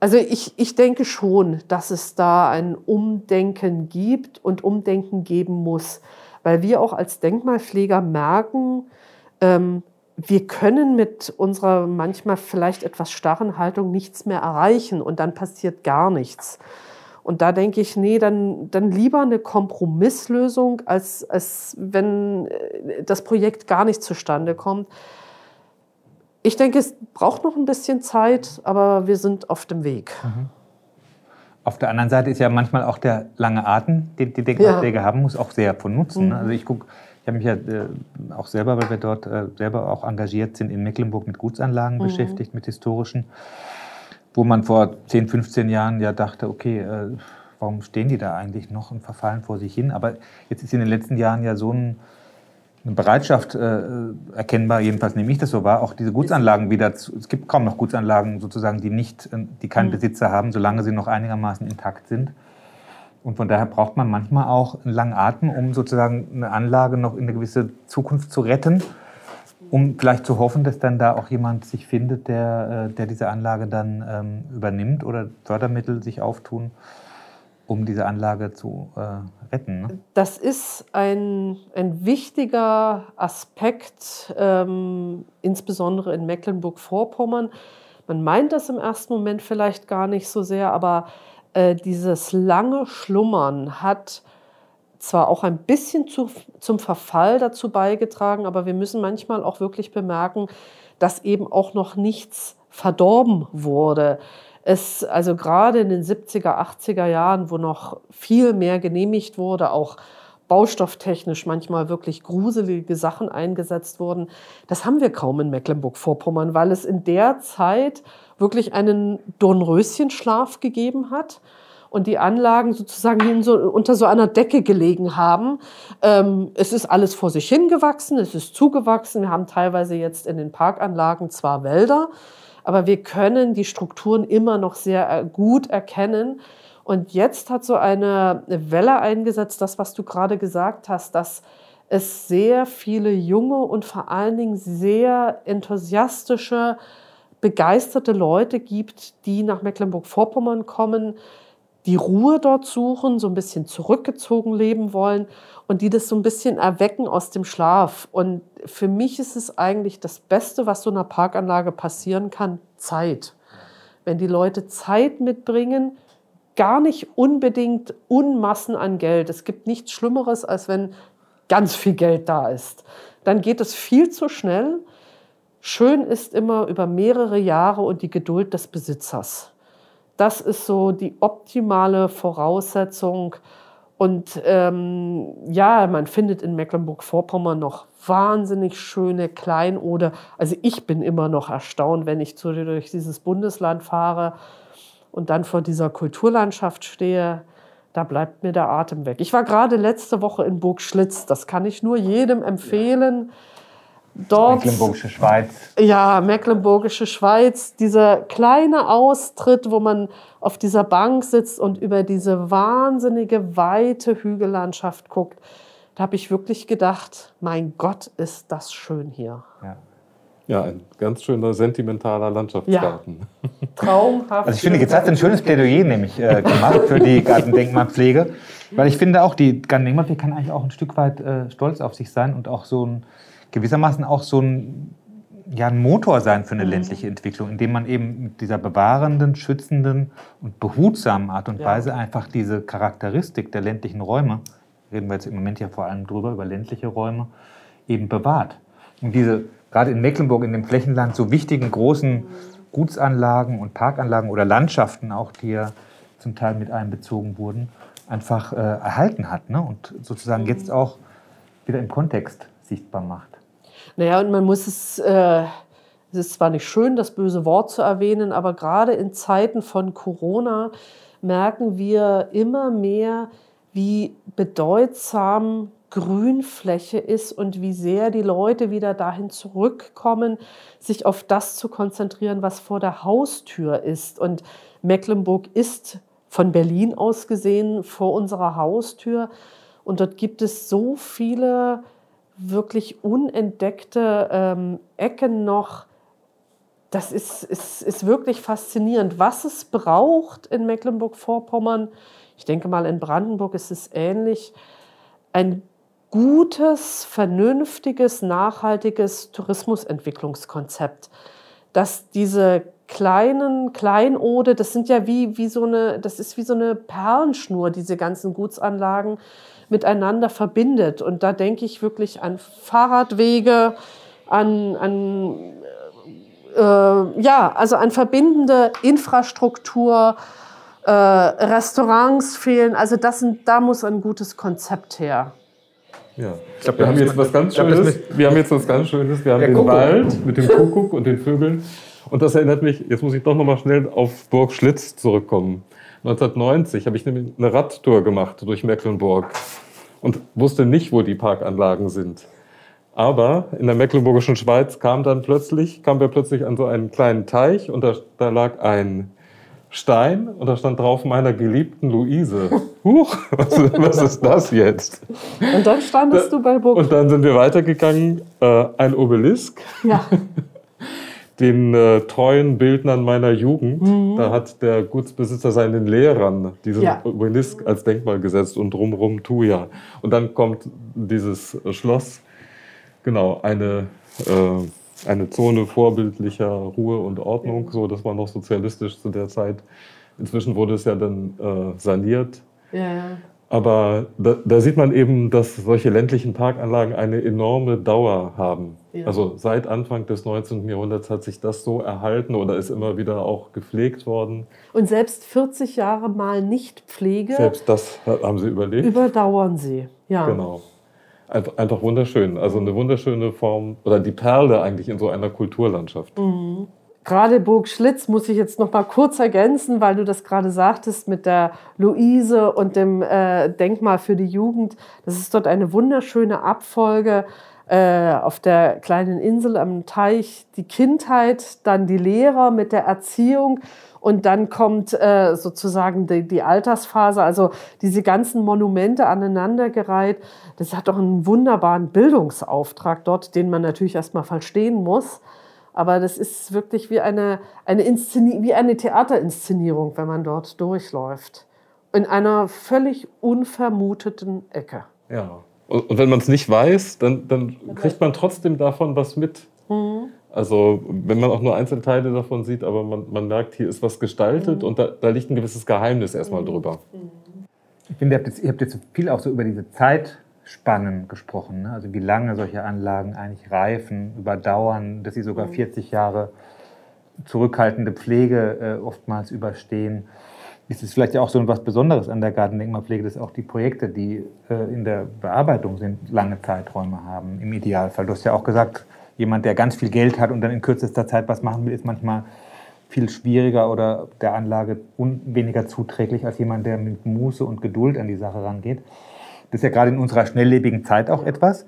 Also ich, ich denke schon, dass es da ein Umdenken gibt und Umdenken geben muss, weil wir auch als Denkmalpfleger merken, ähm, wir können mit unserer manchmal vielleicht etwas starren Haltung nichts mehr erreichen und dann passiert gar nichts. Und da denke ich, nee, dann, dann lieber eine Kompromisslösung, als, als wenn äh, das Projekt gar nicht zustande kommt. Ich denke, es braucht noch ein bisschen Zeit, aber wir sind auf dem Weg. Mhm. Auf der anderen Seite ist ja manchmal auch der lange Atem, den die Denkmalpflege ja. haben muss, auch sehr von Nutzen. Ne? Mhm. Also ich gucke, ich habe mich ja äh, auch selber, weil wir dort äh, selber auch engagiert sind, in Mecklenburg mit Gutsanlagen mhm. beschäftigt, mit historischen wo man vor 10, 15 Jahren ja dachte, okay, äh, warum stehen die da eigentlich noch und verfallen vor sich hin? Aber jetzt ist in den letzten Jahren ja so ein, eine Bereitschaft äh, erkennbar, jedenfalls nehme ich das so wahr, auch diese Gutsanlagen wieder zu, es gibt kaum noch Gutsanlagen sozusagen, die nicht, äh, die keinen mhm. Besitzer haben, solange sie noch einigermaßen intakt sind. Und von daher braucht man manchmal auch einen langen Atem, um sozusagen eine Anlage noch in eine gewisse Zukunft zu retten um vielleicht zu hoffen, dass dann da auch jemand sich findet, der, äh, der diese Anlage dann ähm, übernimmt oder Fördermittel sich auftun, um diese Anlage zu äh, retten. Ne? Das ist ein, ein wichtiger Aspekt, ähm, insbesondere in Mecklenburg-Vorpommern. Man meint das im ersten Moment vielleicht gar nicht so sehr, aber äh, dieses lange Schlummern hat zwar auch ein bisschen zu, zum Verfall dazu beigetragen, aber wir müssen manchmal auch wirklich bemerken, dass eben auch noch nichts verdorben wurde. Es, also gerade in den 70er, 80er Jahren, wo noch viel mehr genehmigt wurde, auch baustofftechnisch manchmal wirklich gruselige Sachen eingesetzt wurden, das haben wir kaum in Mecklenburg-Vorpommern, weil es in der Zeit wirklich einen Dornröschenschlaf gegeben hat und die Anlagen sozusagen so, unter so einer Decke gelegen haben. Ähm, es ist alles vor sich hingewachsen, es ist zugewachsen. Wir haben teilweise jetzt in den Parkanlagen zwar Wälder, aber wir können die Strukturen immer noch sehr äh, gut erkennen. Und jetzt hat so eine Welle eingesetzt, das, was du gerade gesagt hast, dass es sehr viele junge und vor allen Dingen sehr enthusiastische, begeisterte Leute gibt, die nach Mecklenburg-Vorpommern kommen, die Ruhe dort suchen, so ein bisschen zurückgezogen leben wollen und die das so ein bisschen erwecken aus dem Schlaf. Und für mich ist es eigentlich das Beste, was so einer Parkanlage passieren kann, Zeit. Wenn die Leute Zeit mitbringen, gar nicht unbedingt Unmassen an Geld. Es gibt nichts Schlimmeres, als wenn ganz viel Geld da ist. Dann geht es viel zu schnell. Schön ist immer über mehrere Jahre und die Geduld des Besitzers. Das ist so die optimale Voraussetzung. Und ähm, ja, man findet in Mecklenburg-Vorpommern noch wahnsinnig schöne Kleinode. Also ich bin immer noch erstaunt, wenn ich durch dieses Bundesland fahre und dann vor dieser Kulturlandschaft stehe. Da bleibt mir der Atem weg. Ich war gerade letzte Woche in Burg Schlitz. Das kann ich nur jedem empfehlen. Dort. Mecklenburgische Schweiz. Ja, Mecklenburgische Schweiz. Dieser kleine Austritt, wo man auf dieser Bank sitzt und über diese wahnsinnige weite Hügellandschaft guckt. Da habe ich wirklich gedacht, mein Gott, ist das schön hier. Ja. Ja, ein ganz schöner sentimentaler Landschaftsgarten. Ja. Traumhaft. Also ich finde, jetzt hat ein schönes Plädoyer nämlich äh, gemacht für die Gartendenkmalpflege, weil ich finde auch, die Gartendenkmalpflege kann eigentlich auch ein Stück weit äh, stolz auf sich sein und auch so ein gewissermaßen auch so ein, ja, ein Motor sein für eine mhm. ländliche Entwicklung, indem man eben mit dieser bewahrenden, schützenden und behutsamen Art und Weise ja. einfach diese Charakteristik der ländlichen Räume, reden wir jetzt im Moment ja vor allem drüber, über ländliche Räume, eben bewahrt. Und diese gerade in Mecklenburg, in dem Flächenland, so wichtigen großen Gutsanlagen und Parkanlagen oder Landschaften auch, die ja zum Teil mit einbezogen wurden, einfach äh, erhalten hat ne? und sozusagen mhm. jetzt auch wieder im Kontext sichtbar macht. Naja, und man muss es, äh, es ist zwar nicht schön, das böse Wort zu erwähnen, aber gerade in Zeiten von Corona merken wir immer mehr, wie bedeutsam Grünfläche ist und wie sehr die Leute wieder dahin zurückkommen, sich auf das zu konzentrieren, was vor der Haustür ist. Und Mecklenburg ist von Berlin aus gesehen vor unserer Haustür. Und dort gibt es so viele wirklich unentdeckte ähm, Ecken noch. Das ist, ist, ist wirklich faszinierend, was es braucht in Mecklenburg-Vorpommern. Ich denke mal, in Brandenburg ist es ähnlich. Ein gutes, vernünftiges, nachhaltiges Tourismusentwicklungskonzept, dass diese kleinen Kleinode, das sind ja wie, wie so eine, das ist wie so eine Perlenschnur, diese ganzen Gutsanlagen miteinander verbindet. Und da denke ich wirklich an Fahrradwege, an, an äh, ja, also an verbindende Infrastruktur, äh, Restaurants fehlen. Also das sind, da muss ein gutes Konzept her. Ja, ich glaube, wir haben jetzt was ganz Schönes. Wir haben jetzt was ganz Schönes. Wir haben den Kuckuck. Wald mit dem Kuckuck und den Vögeln. Und das erinnert mich, jetzt muss ich doch nochmal schnell auf Burg Schlitz zurückkommen. 1990 habe ich nämlich eine Radtour gemacht durch Mecklenburg und wusste nicht, wo die Parkanlagen sind. Aber in der Mecklenburgischen Schweiz kam dann plötzlich, kamen wir plötzlich an so einen kleinen Teich und da, da lag ein Stein und da stand drauf meiner geliebten Luise. Huch, was, was ist das jetzt? Und dann standest da, du bei Burg. Und dann sind wir weitergegangen, äh, ein Obelisk. Ja. Den äh, treuen Bildnern meiner Jugend. Mhm. Da hat der Gutsbesitzer seinen Lehrern diesen ja. Obelisk als Denkmal gesetzt und drumherum Tuja. Und dann kommt dieses Schloss. Genau, eine äh, eine Zone vorbildlicher Ruhe und Ordnung. So, das war noch sozialistisch zu der Zeit. Inzwischen wurde es ja dann äh, saniert. Ja. Aber da, da, sieht man eben, dass solche ländlichen Parkanlagen eine enorme Dauer haben. Ja. Also seit Anfang des 19. Jahrhunderts hat sich das so erhalten oder ist immer wieder auch gepflegt worden. Und selbst 40 Jahre mal nicht Pflege. Selbst das haben Sie überlebt. Überdauern sie, ja. Genau einfach wunderschön. Also eine wunderschöne Form oder die Perle eigentlich in so einer Kulturlandschaft. Mhm. Gerade Burg Schlitz muss ich jetzt noch mal kurz ergänzen, weil du das gerade sagtest mit der Luise und dem äh, Denkmal für die Jugend. Das ist dort eine wunderschöne Abfolge äh, auf der kleinen Insel am Teich. Die Kindheit, dann die Lehrer mit der Erziehung und dann kommt äh, sozusagen die, die, Altersphase, also diese ganzen Monumente aneinandergereiht. Das hat doch einen wunderbaren Bildungsauftrag dort, den man natürlich erstmal verstehen muss. Aber das ist wirklich wie eine, eine, wie eine Theaterinszenierung, wenn man dort durchläuft. In einer völlig unvermuteten Ecke. Ja. Und, wenn man es nicht weiß, dann, dann kriegt man trotzdem davon was mit. Mhm. Also wenn man auch nur Einzelteile davon sieht, aber man, man merkt, hier ist was gestaltet mhm. und da, da, liegt ein gewisses Geheimnis erstmal mhm. drüber. Ich finde, ihr habt, jetzt, ihr habt jetzt viel auch so über diese Zeitspannen gesprochen. Ne? Also wie lange solche Anlagen eigentlich reifen, überdauern, dass sie sogar 40 mhm. Jahre zurückhaltende Pflege äh, oftmals überstehen. Ist es vielleicht auch so etwas Besonderes an der Gartendenkmalpflege, dass auch die Projekte, die äh, in der Bearbeitung sind, lange Zeiträume haben, im Idealfall. Du hast ja auch gesagt, jemand, der ganz viel Geld hat und dann in kürzester Zeit was machen will, ist manchmal viel schwieriger oder der Anlage weniger zuträglich als jemand, der mit Muße und Geduld an die Sache rangeht. Das ist ja gerade in unserer schnelllebigen Zeit auch etwas.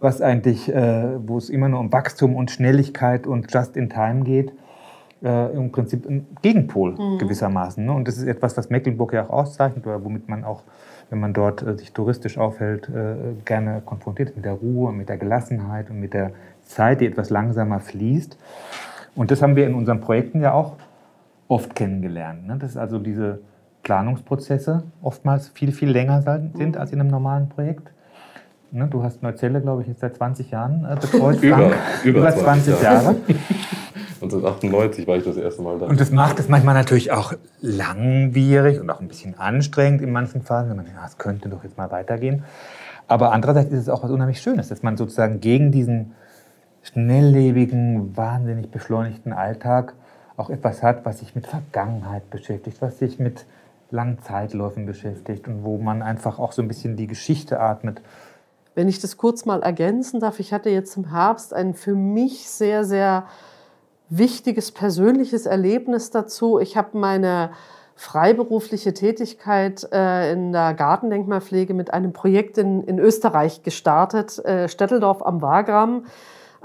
was eigentlich, äh, wo es immer nur um Wachstum und Schnelligkeit und Just in Time geht, äh, im Prinzip ein Gegenpol mhm. gewissermaßen. Ne? Und das ist etwas, was Mecklenburg ja auch auszeichnet oder womit man auch, wenn man dort äh, sich touristisch aufhält, äh, gerne konfrontiert ist mit der Ruhe, mit der Gelassenheit und mit der Zeit, die etwas langsamer fließt. Und das haben wir in unseren Projekten ja auch oft kennengelernt. Ne? Dass also diese Planungsprozesse oftmals viel, viel länger sind als in einem normalen Projekt. Ne? Du hast Neuzelle, glaube ich, jetzt seit 20 Jahren äh, betreut. über, über, über 20, 20 Jahre. 1998 war ich das erste Mal da. Und das macht es manchmal natürlich auch langwierig und auch ein bisschen anstrengend in manchen Phasen. Wenn man denkt, ah, es könnte doch jetzt mal weitergehen. Aber andererseits ist es auch was unheimlich Schönes, dass man sozusagen gegen diesen schnelllebigen, wahnsinnig beschleunigten Alltag auch etwas hat, was sich mit Vergangenheit beschäftigt, was sich mit langen Zeitläufen beschäftigt und wo man einfach auch so ein bisschen die Geschichte atmet. Wenn ich das kurz mal ergänzen darf, ich hatte jetzt im Herbst ein für mich sehr, sehr wichtiges persönliches Erlebnis dazu. Ich habe meine freiberufliche Tätigkeit äh, in der Gartendenkmalpflege mit einem Projekt in, in Österreich gestartet, äh, Stetteldorf am Wagram.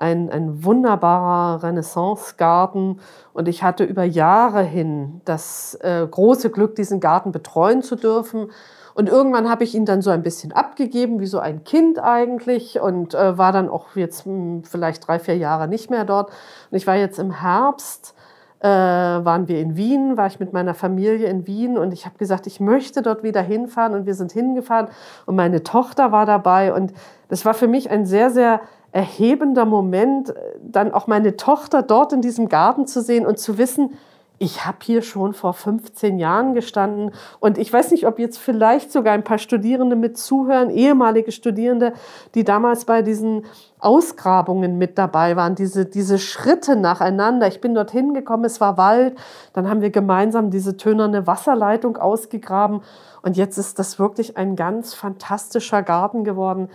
Ein, ein wunderbarer Renaissance-Garten. Und ich hatte über Jahre hin das äh, große Glück, diesen Garten betreuen zu dürfen. Und irgendwann habe ich ihn dann so ein bisschen abgegeben, wie so ein Kind eigentlich, und äh, war dann auch jetzt mh, hm, vielleicht drei, vier Jahre nicht mehr dort. Und ich war jetzt im Herbst, äh, waren wir in Wien, war ich mit meiner Familie in Wien und ich habe gesagt, ich möchte dort wieder hinfahren und wir sind hingefahren und meine Tochter war dabei und das war für mich ein sehr, sehr erhebender Moment, dann auch meine Tochter dort in diesem Garten zu sehen und zu wissen, ich habe hier schon vor 15 Jahren gestanden und ich weiß nicht, ob jetzt vielleicht sogar ein paar Studierende mit zuhören, ehemalige Studierende, die damals bei diesen Ausgrabungen mit dabei waren, diese, diese Schritte nacheinander. Ich bin dorthin gekommen, es war Wald, dann haben wir gemeinsam diese tönerne Wasserleitung ausgegraben und jetzt ist das wirklich ein ganz fantastischer Garten geworden.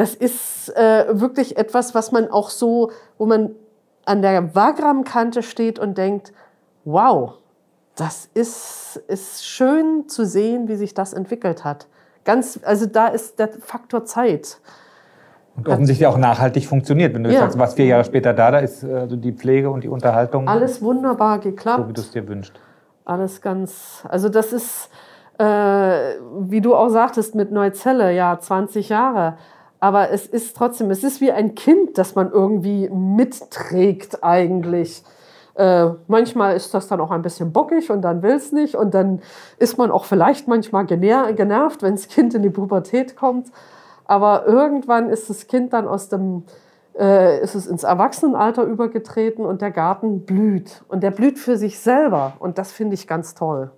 Das ist äh, wirklich etwas, was man auch so, wo man an der Wagram-Kante steht und denkt, wow, das ist, ist schön zu sehen, wie sich das entwickelt hat. Ganz, also da ist der Faktor Zeit. Und offensichtlich auch nachhaltig funktioniert. Wenn du ja. sagst, was vier Jahre später da, da ist also die Pflege und die Unterhaltung. Alles wunderbar geklappt. So wie du es dir wünschst. Alles ganz, also das ist, äh, wie du auch sagtest, mit Neuzelle, ja, 20 Jahre. Aber es ist trotzdem, es ist wie ein Kind, das man irgendwie mitträgt eigentlich. Äh, manchmal ist das dann auch ein bisschen bockig und dann will es nicht. Und dann ist man auch vielleicht manchmal gener genervt, wenn das Kind in die Pubertät kommt. Aber irgendwann ist das Kind dann aus dem, äh, ist es ins Erwachsenenalter übergetreten und der Garten blüht. Und der blüht für sich selber. Und das finde ich ganz toll.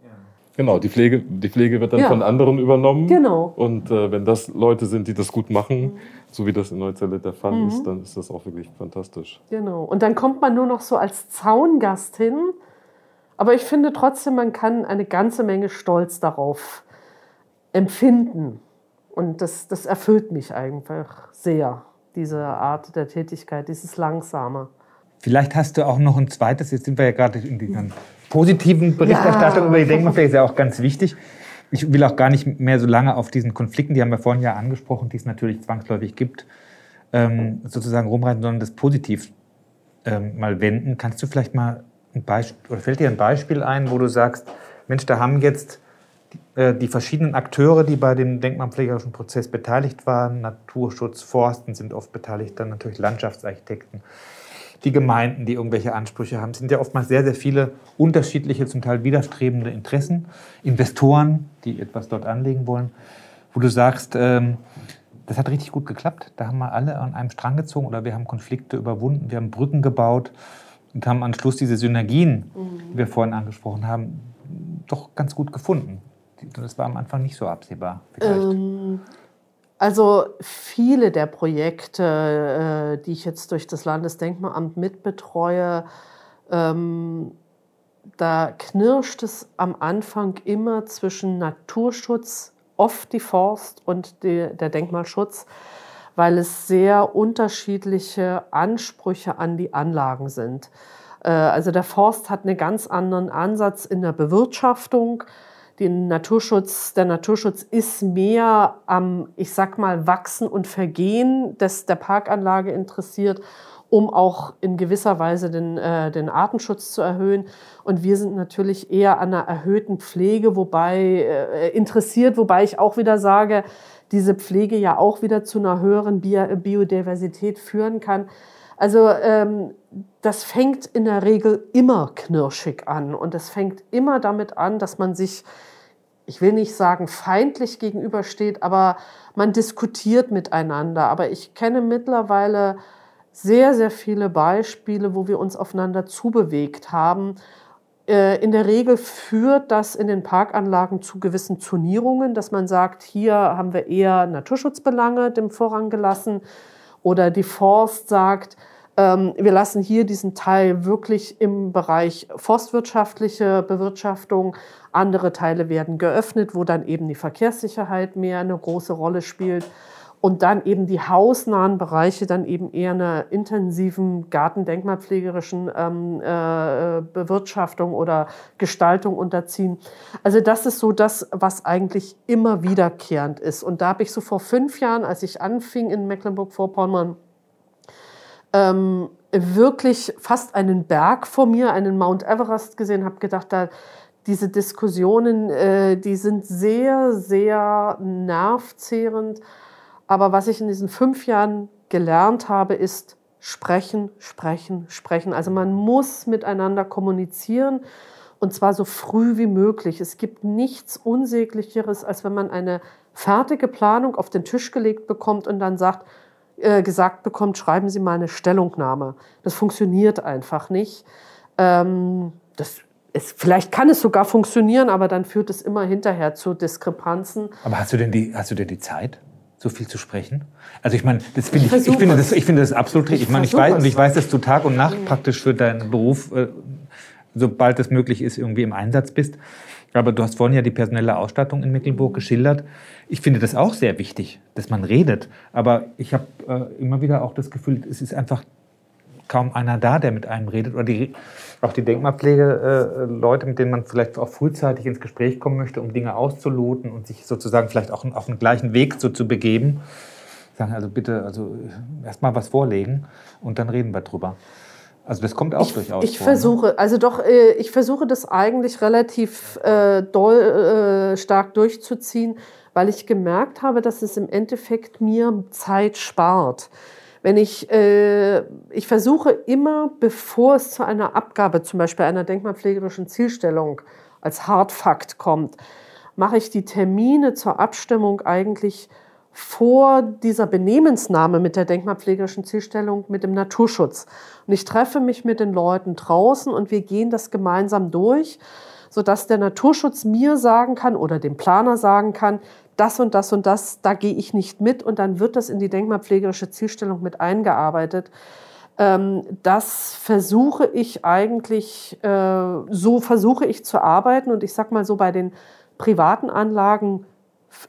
Genau, die Pflege, die Pflege wird dann ja. von anderen übernommen. Genau. Und äh, wenn das Leute sind, die das gut machen, mhm. so wie das in Neuzelle der Fall mhm. ist, dann ist das auch wirklich fantastisch. Genau. Und dann kommt man nur noch so als Zaungast hin. Aber ich finde trotzdem, man kann eine ganze Menge Stolz darauf empfinden. Und das, das erfüllt mich einfach sehr, diese Art der Tätigkeit, dieses Langsame. Vielleicht hast du auch noch ein zweites, jetzt sind wir ja gerade in die positiven Berichterstattung ja. über die Denkmalpflege, ist ja auch ganz wichtig. Ich will auch gar nicht mehr so lange auf diesen Konflikten, die haben wir vorhin ja angesprochen, die es natürlich zwangsläufig gibt, ähm, sozusagen rumreiten, sondern das positiv ähm, mal wenden. Kannst du vielleicht mal ein Beispiel, oder fällt dir ein Beispiel ein, wo du sagst, Mensch, da haben jetzt die, äh, die verschiedenen Akteure, die bei dem denkmalpflegerischen Prozess beteiligt waren, Naturschutz, Forsten sind oft beteiligt, dann natürlich Landschaftsarchitekten, die Gemeinden, die irgendwelche Ansprüche haben. Es sind ja oftmals sehr, sehr viele unterschiedliche, zum Teil widerstrebende Interessen. Investoren, die etwas dort anlegen wollen, wo du sagst, ähm, das hat richtig gut geklappt. Da haben wir alle an einem Strang gezogen oder wir haben Konflikte überwunden, wir haben Brücken gebaut und haben am Schluss diese Synergien, die wir vorhin angesprochen haben, doch ganz gut gefunden. Das war am Anfang nicht so absehbar. Ähm, also viele der Projekte, äh, die ich jetzt durch das Landesdenkmalamt mitbetreue, ähm, da knirscht es am Anfang immer zwischen Naturschutz, oft die Forst und der Denkmalschutz, weil es sehr unterschiedliche Ansprüche an die Anlagen sind. Äh, also der Forst hat einen ganz anderen Ansatz in der Bewirtschaftung den Naturschutz, der Naturschutz ist mehr am, ich sag mal, Wachsen und Vergehen des, der Parkanlage interessiert, um auch in gewisser Weise den, äh, den Artenschutz zu erhöhen. Und wir sind natürlich eher an einer erhöhten Pflege, wobei äh, interessiert, wobei ich auch wieder sage, diese Pflege ja auch wieder zu einer höheren Biodiversität führen kann. Also ähm, das fängt in der Regel immer knirschig an und es fängt immer damit an, dass man sich, ich will nicht sagen feindlich gegenübersteht, aber man diskutiert miteinander. Aber ich kenne mittlerweile sehr, sehr viele Beispiele, wo wir uns aufeinander zubewegt haben. Äh, in der Regel führt das in den Parkanlagen zu gewissen Zonierungen, dass man sagt, hier haben wir eher Naturschutzbelange dem Vorrang gelassen oder die Forst sagt, wir lassen hier diesen Teil wirklich im Bereich forstwirtschaftliche Bewirtschaftung. Andere Teile werden geöffnet, wo dann eben die Verkehrssicherheit mehr eine große Rolle spielt. Und dann eben die hausnahen Bereiche dann eben eher einer intensiven gartendenkmalpflegerischen ähm, äh, Bewirtschaftung oder Gestaltung unterziehen. Also das ist so das, was eigentlich immer wiederkehrend ist. Und da habe ich so vor fünf Jahren, als ich anfing in Mecklenburg-Vorpommern, ähm, wirklich fast einen Berg vor mir, einen Mount Everest gesehen, habe gedacht, da diese Diskussionen, äh, die sind sehr, sehr nervzehrend. Aber was ich in diesen fünf Jahren gelernt habe, ist sprechen, sprechen, sprechen. Also man muss miteinander kommunizieren und zwar so früh wie möglich. Es gibt nichts Unsäglicheres, als wenn man eine fertige Planung auf den Tisch gelegt bekommt und dann sagt, äh, gesagt bekommt, schreiben Sie mal eine Stellungnahme. Das funktioniert einfach nicht. Ähm, das ist, vielleicht kann es sogar funktionieren, aber dann führt es immer hinterher zu Diskrepanzen. Aber hast du denn die, hast du denn die Zeit? so viel zu sprechen? Also ich meine, das finde ich, ich, ich, finde das, ich finde das absolut richtig. Ich, ich meine, ich weiß, und ich weiß, dass du Tag und Nacht praktisch für deinen Beruf, äh, sobald es möglich ist, irgendwie im Einsatz bist. Aber du hast vorhin ja die personelle Ausstattung in Mecklenburg geschildert. Ich finde das auch sehr wichtig, dass man redet. Aber ich habe äh, immer wieder auch das Gefühl, es ist einfach kaum einer da, der mit einem redet. Oder die, auch die Denkmalpflege-Leute, äh, mit denen man vielleicht auch frühzeitig ins Gespräch kommen möchte, um Dinge auszuloten und sich sozusagen vielleicht auch auf den gleichen Weg so zu begeben. Sagen also bitte, also erst mal was vorlegen und dann reden wir drüber. Also das kommt auch ich, durchaus ich vor. Ich ne? versuche, ne? also doch, äh, ich versuche das eigentlich relativ äh, doll äh, stark durchzuziehen, weil ich gemerkt habe, dass es im Endeffekt mir Zeit spart. Wenn ich, äh, ich versuche immer, bevor es zu einer Abgabe, zum Beispiel einer denkmalpflegerischen Zielstellung als Hardfakt kommt, mache ich die Termine zur Abstimmung eigentlich vor dieser Benehmensnahme mit der denkmalpflegerischen Zielstellung mit dem Naturschutz. Und ich treffe mich mit den Leuten draußen und wir gehen das gemeinsam durch, sodass der Naturschutz mir sagen kann oder dem Planer sagen kann, das und das und das, da gehe ich nicht mit und dann wird das in die denkmalpflegerische Zielstellung mit eingearbeitet. Ähm, das versuche ich eigentlich, äh, so versuche ich zu arbeiten und ich sag mal so, bei den privaten Anlagen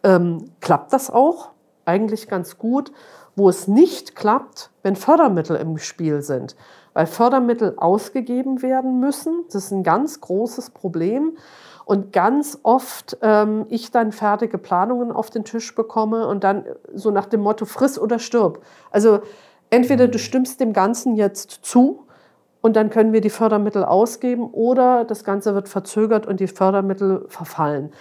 ähm, klappt das auch eigentlich ganz gut. Wo es nicht klappt, wenn Fördermittel im Spiel sind, weil Fördermittel ausgegeben werden müssen. Das ist ein ganz großes Problem. Und ganz oft ähm, ich dann fertige Planungen auf den Tisch bekomme und dann so nach dem Motto friss oder stirb. Also entweder du stimmst dem Ganzen jetzt zu und dann können wir die Fördermittel ausgeben oder das Ganze wird verzögert und die Fördermittel verfallen.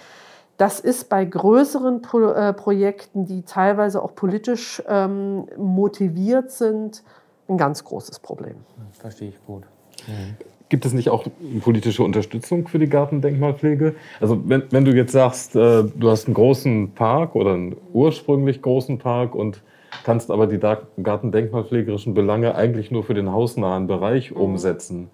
Das ist bei größeren Pro äh, Projekten, die teilweise auch politisch ähm, motiviert sind, ein ganz großes Problem. Verstehe ich gut. Mhm. Gibt es nicht auch politische Unterstützung für die Gartendenkmalpflege? Also wenn, wenn du jetzt sagst, äh, du hast einen großen Park oder einen ursprünglich großen Park und kannst aber die gartendenkmalpflegerischen Belange eigentlich nur für den hausnahen Bereich mhm. umsetzen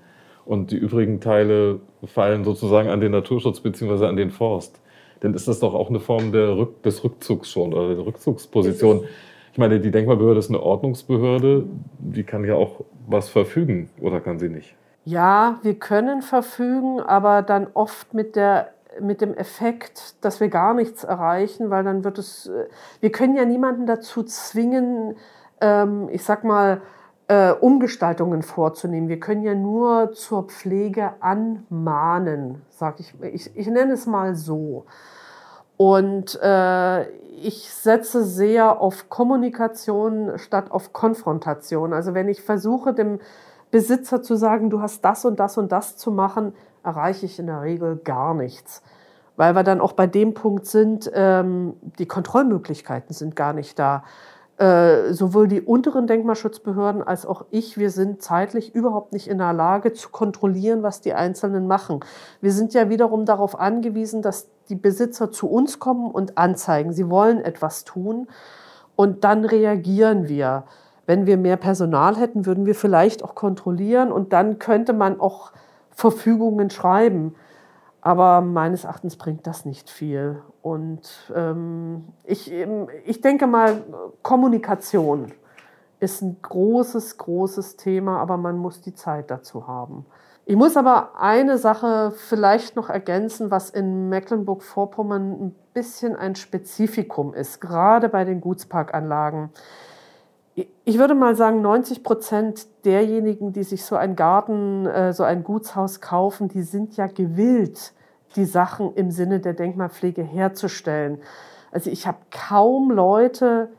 und die übrigen Teile fallen sozusagen an den Naturschutz bzw. an den Forst, dann ist das doch auch eine Form Rück des Rückzugs schon oder der Rückzugsposition. Ich meine, die Denkmalbehörde ist eine Ordnungsbehörde, die kann ja auch was verfügen oder kann sie nicht? Ja, wir können verfügen, aber dann oft mit der mit dem Effekt, dass wir gar nichts erreichen, weil dann wird es, wir können ja niemanden dazu zwingen, ähm, ich sag mal, äh, Umgestaltungen vorzunehmen. Wir können ja nur zur Pflege anmahnen, sage ich. ich. Ich nenne es mal so. Und äh, ich setze sehr auf Kommunikation statt auf Konfrontation. Also wenn ich versuche, dem Besitzer zu sagen, du hast das und das und das zu machen, erreiche ich in der Regel gar nichts. Weil wir dann auch bei dem Punkt sind, ähm, die Kontrollmöglichkeiten sind gar nicht da. Äh, sowohl die unteren Denkmalschutzbehörden als auch ich, wir sind zeitlich überhaupt nicht in der Lage zu kontrollieren, was die Einzelnen machen. Wir sind ja wiederum darauf angewiesen, dass die Besitzer zu uns kommen und anzeigen, sie wollen etwas tun und dann reagieren wir. Wenn wir mehr Personal hätten, würden wir vielleicht auch kontrollieren und dann könnte man auch Verfügungen schreiben. Aber meines Erachtens bringt das nicht viel. Und ähm, ich, ich denke mal, Kommunikation ist ein großes, großes Thema, aber man muss die Zeit dazu haben. Ich muss aber eine Sache vielleicht noch ergänzen, was in Mecklenburg-Vorpommern ein bisschen ein Spezifikum ist, gerade bei den Gutsparkanlagen. Ich würde mal sagen, 90 Prozent derjenigen, die sich so einen Garten, äh, so ein Gutshaus kaufen, die sind ja gewillt, die Sachen im Sinne der Denkmalpflege herzustellen. Also ich habe kaum Leute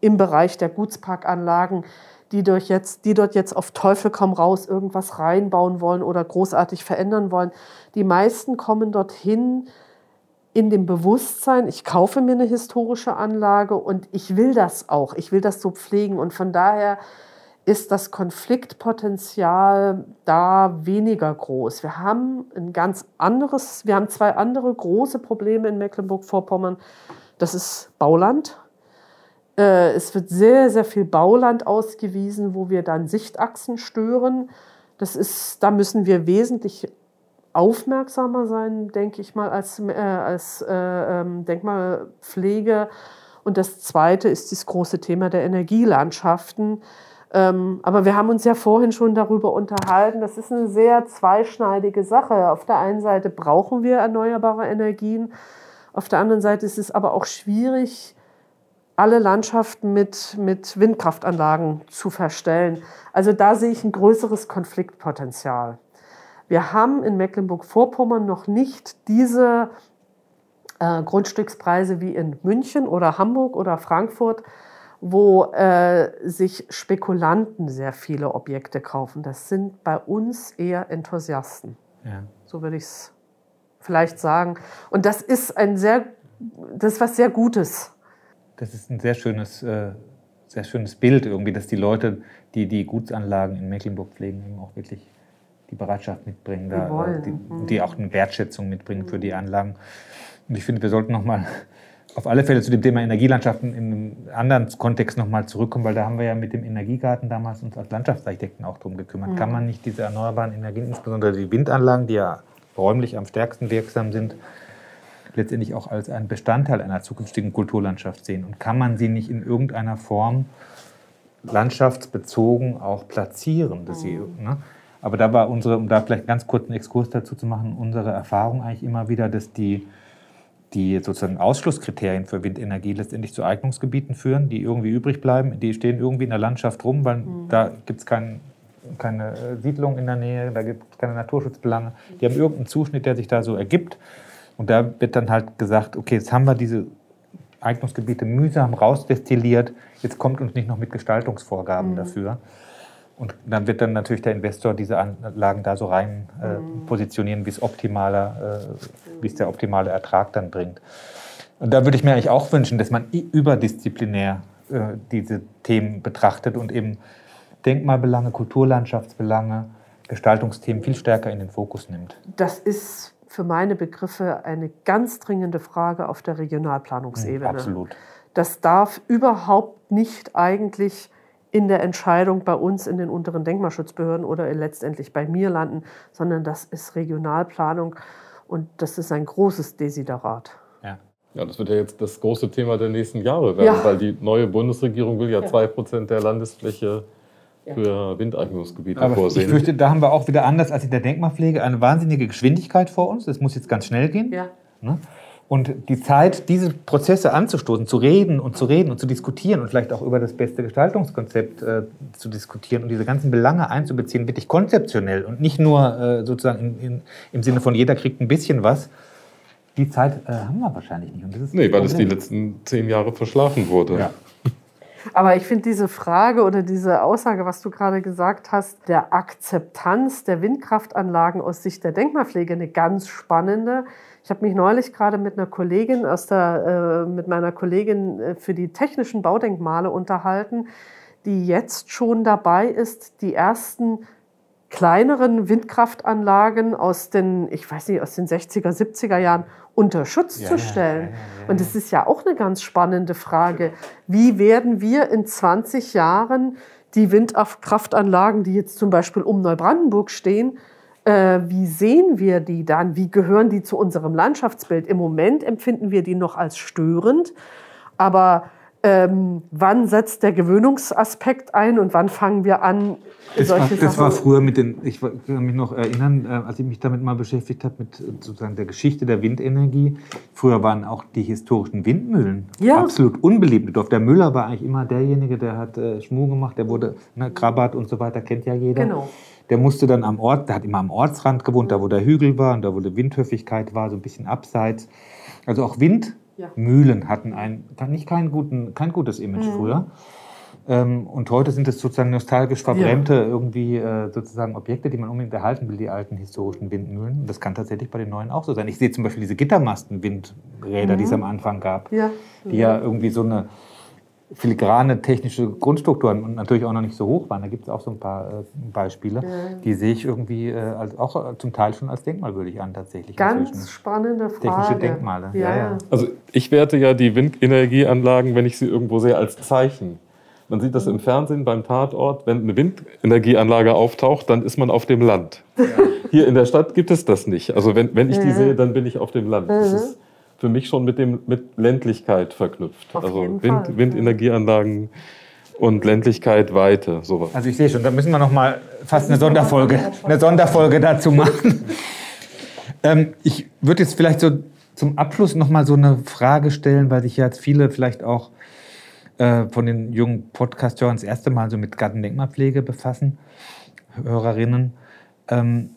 im Bereich der Gutsparkanlagen, die, durch jetzt, die dort jetzt auf Teufel komm raus irgendwas reinbauen wollen oder großartig verändern wollen. Die meisten kommen dorthin, in dem Bewusstsein, ich kaufe mir eine historische Anlage und ich will das auch, ich will das so pflegen. Und von daher ist das Konfliktpotenzial da weniger groß. Wir haben ein ganz anderes, wir haben zwei andere große Probleme in Mecklenburg-Vorpommern. Das ist Bauland. Äh, es wird sehr, sehr viel Bauland ausgewiesen, wo wir dann Sichtachsen stören. Das ist, da müssen wir wesentlich aufmerksamer sein, denke ich mal, als, äh, als äh, ähm, Denkmalpflege. Und das Zweite ist das große Thema der Energielandschaften. Ähm, aber wir haben uns ja vorhin schon darüber unterhalten. Das ist eine sehr zweischneidige Sache. Auf der einen Seite brauchen wir erneuerbare Energien. Auf der anderen Seite ist es aber auch schwierig, alle Landschaften mit, mit Windkraftanlagen zu verstellen. Also da sehe ich ein größeres Konfliktpotenzial. Wir haben in Mecklenburg-Vorpommern noch nicht diese äh, Grundstückspreise wie in München oder Hamburg oder Frankfurt, wo äh, sich Spekulanten sehr viele Objekte kaufen. Das sind bei uns eher Enthusiasten. Ja. So würde ich es vielleicht sagen. Und das ist ein sehr, das ist was sehr Gutes. Das ist ein sehr schönes, äh, sehr schönes Bild irgendwie, dass die Leute, die die Gutsanlagen in Mecklenburg pflegen, eben auch wirklich die Bereitschaft mitbringen, da, äh, die, mhm. die, auch eine Wertschätzung mitbringen für die Anlagen. Und ich finde, wir sollten nochmal auf alle Fälle zu dem Thema Energielandschaften in einem anderen Kontext nochmal zurückkommen, weil da haben wir ja mit dem Energiegarten damals uns als Landschaftsarchitekten auch drum gekümmert. Mhm. Kann man nicht diese erneuerbaren Energien, insbesondere die Windanlagen, die ja räumlich am stärksten wirksam sind, letztendlich auch als einen Bestandteil einer zukünftigen Kulturlandschaft sehen? Und kann man sie nicht in irgendeiner Form landschaftsbezogen auch platzieren? Dass sie, mhm. ne? Aber da war unsere, um da vielleicht ganz kurz einen Exkurs dazu zu machen, unsere Erfahrung eigentlich immer wieder, dass die, die sozusagen Ausschlusskriterien für Windenergie letztendlich zu Eignungsgebieten führen, die irgendwie übrig bleiben. Die stehen irgendwie in der Landschaft rum, weil mhm. da gibt es kein, keine äh, Siedlung in der Nähe, da gibt es keine Naturschutzbelange. Die haben irgendeinen Zuschnitt, der sich da so ergibt. Und da wird dann halt gesagt, okay, jetzt haben wir diese Eignungsgebiete mühsam rausdestilliert, jetzt kommt uns nicht noch mit Gestaltungsvorgaben mhm. dafür. Und dann wird dann natürlich der Investor diese Anlagen da so rein äh, mhm. positionieren, wie es optimaler, äh, wie es der optimale Ertrag dann bringt. Und da würde ich mir eigentlich auch wünschen, dass man überdisziplinär äh, diese Themen betrachtet und eben Denkmalbelange, Kulturlandschaftsbelange, Gestaltungsthemen viel stärker in den Fokus nimmt. Das ist für meine Begriffe eine ganz dringende Frage auf der Regionalplanungsebene. Absolut. Das darf überhaupt nicht eigentlich in der Entscheidung bei uns in den unteren Denkmalschutzbehörden oder letztendlich bei mir landen, sondern das ist Regionalplanung und das ist ein großes Desiderat. Ja. Ja, das wird ja jetzt das große Thema der nächsten Jahre werden, ja. weil die neue Bundesregierung will ja zwei ja. Prozent der Landesfläche für Windeignungsgebiete Aber vorsehen. Ich fürchte, da haben wir auch wieder anders als in der Denkmalpflege eine wahnsinnige Geschwindigkeit vor uns. Das muss jetzt ganz schnell gehen. Ja. Ne? Und die Zeit, diese Prozesse anzustoßen, zu reden und zu reden und zu diskutieren und vielleicht auch über das beste Gestaltungskonzept äh, zu diskutieren und diese ganzen Belange einzubeziehen, wirklich konzeptionell und nicht nur äh, sozusagen in, in, im Sinne von jeder kriegt ein bisschen was, die Zeit äh, haben wir wahrscheinlich nicht. Und das ist nee, weil es die letzten zehn Jahre verschlafen wurde. Ja. Aber ich finde diese Frage oder diese Aussage, was du gerade gesagt hast, der Akzeptanz der Windkraftanlagen aus Sicht der Denkmalpflege eine ganz spannende. Ich habe mich neulich gerade mit einer Kollegin aus der, äh, mit meiner Kollegin äh, für die technischen Baudenkmale unterhalten, die jetzt schon dabei ist, die ersten kleineren Windkraftanlagen aus den, ich weiß nicht, aus den 60er, 70er Jahren unter Schutz ja, zu stellen. Ja, ja, Und es ist ja auch eine ganz spannende Frage. Wie werden wir in 20 Jahren die Windkraftanlagen, die jetzt zum Beispiel um Neubrandenburg stehen, äh, wie sehen wir die dann? Wie gehören die zu unserem Landschaftsbild? Im Moment empfinden wir die noch als störend, aber ähm, wann setzt der Gewöhnungsaspekt ein und wann fangen wir an, das solche war, Sachen? Das war früher mit den, ich kann mich noch erinnern, äh, als ich mich damit mal beschäftigt habe, mit äh, sozusagen der Geschichte der Windenergie. Früher waren auch die historischen Windmühlen ja. absolut unbeliebt. Der Müller war eigentlich immer derjenige, der hat äh, Schmuh gemacht, der wurde, ne, Krabat und so weiter, kennt ja jeder. Genau. Der musste dann am Ort, der hat immer am Ortsrand gewohnt, da wo der Hügel war und da wo die Windhöfigkeit war, so ein bisschen abseits. Also auch Wind ja. Hatten ein, nicht kein, guten, kein gutes Image mhm. früher. Ähm, und heute sind es sozusagen nostalgisch verbrämte ja. irgendwie äh, sozusagen Objekte, die man unbedingt erhalten will, die alten historischen Windmühlen. Und das kann tatsächlich bei den neuen auch so sein. Ich sehe zum Beispiel diese Gittermasten-Windräder, mhm. die es am Anfang gab, ja. die ja irgendwie so eine filigrane technische Grundstrukturen und natürlich auch noch nicht so hoch waren. Da gibt es auch so ein paar äh, Beispiele. Ja. Die sehe ich irgendwie äh, als, auch äh, zum Teil schon als denkmalwürdig an tatsächlich. Ganz inzwischen. spannende Frage. Technische Denkmale. Ja. Ja, also ich werte ja die Windenergieanlagen, wenn ich sie irgendwo sehe, als Zeichen. Man sieht das im Fernsehen beim Tatort. Wenn eine Windenergieanlage auftaucht, dann ist man auf dem Land. Hier in der Stadt gibt es das nicht. Also wenn, wenn ich die sehe, dann bin ich auf dem Land. Das ist, für mich schon mit, dem, mit Ländlichkeit verknüpft. Auf also Wind, Windenergieanlagen und Ländlichkeit, Weite, sowas. Also ich sehe schon, da müssen wir noch mal fast eine Sonderfolge, eine Sonderfolge dazu machen. ähm, ich würde jetzt vielleicht so zum Abschluss noch mal so eine Frage stellen, weil sich jetzt viele vielleicht auch äh, von den jungen Podcast-Hörern das erste Mal so mit Gartendenkmalpflege befassen, Hörerinnen. Ähm,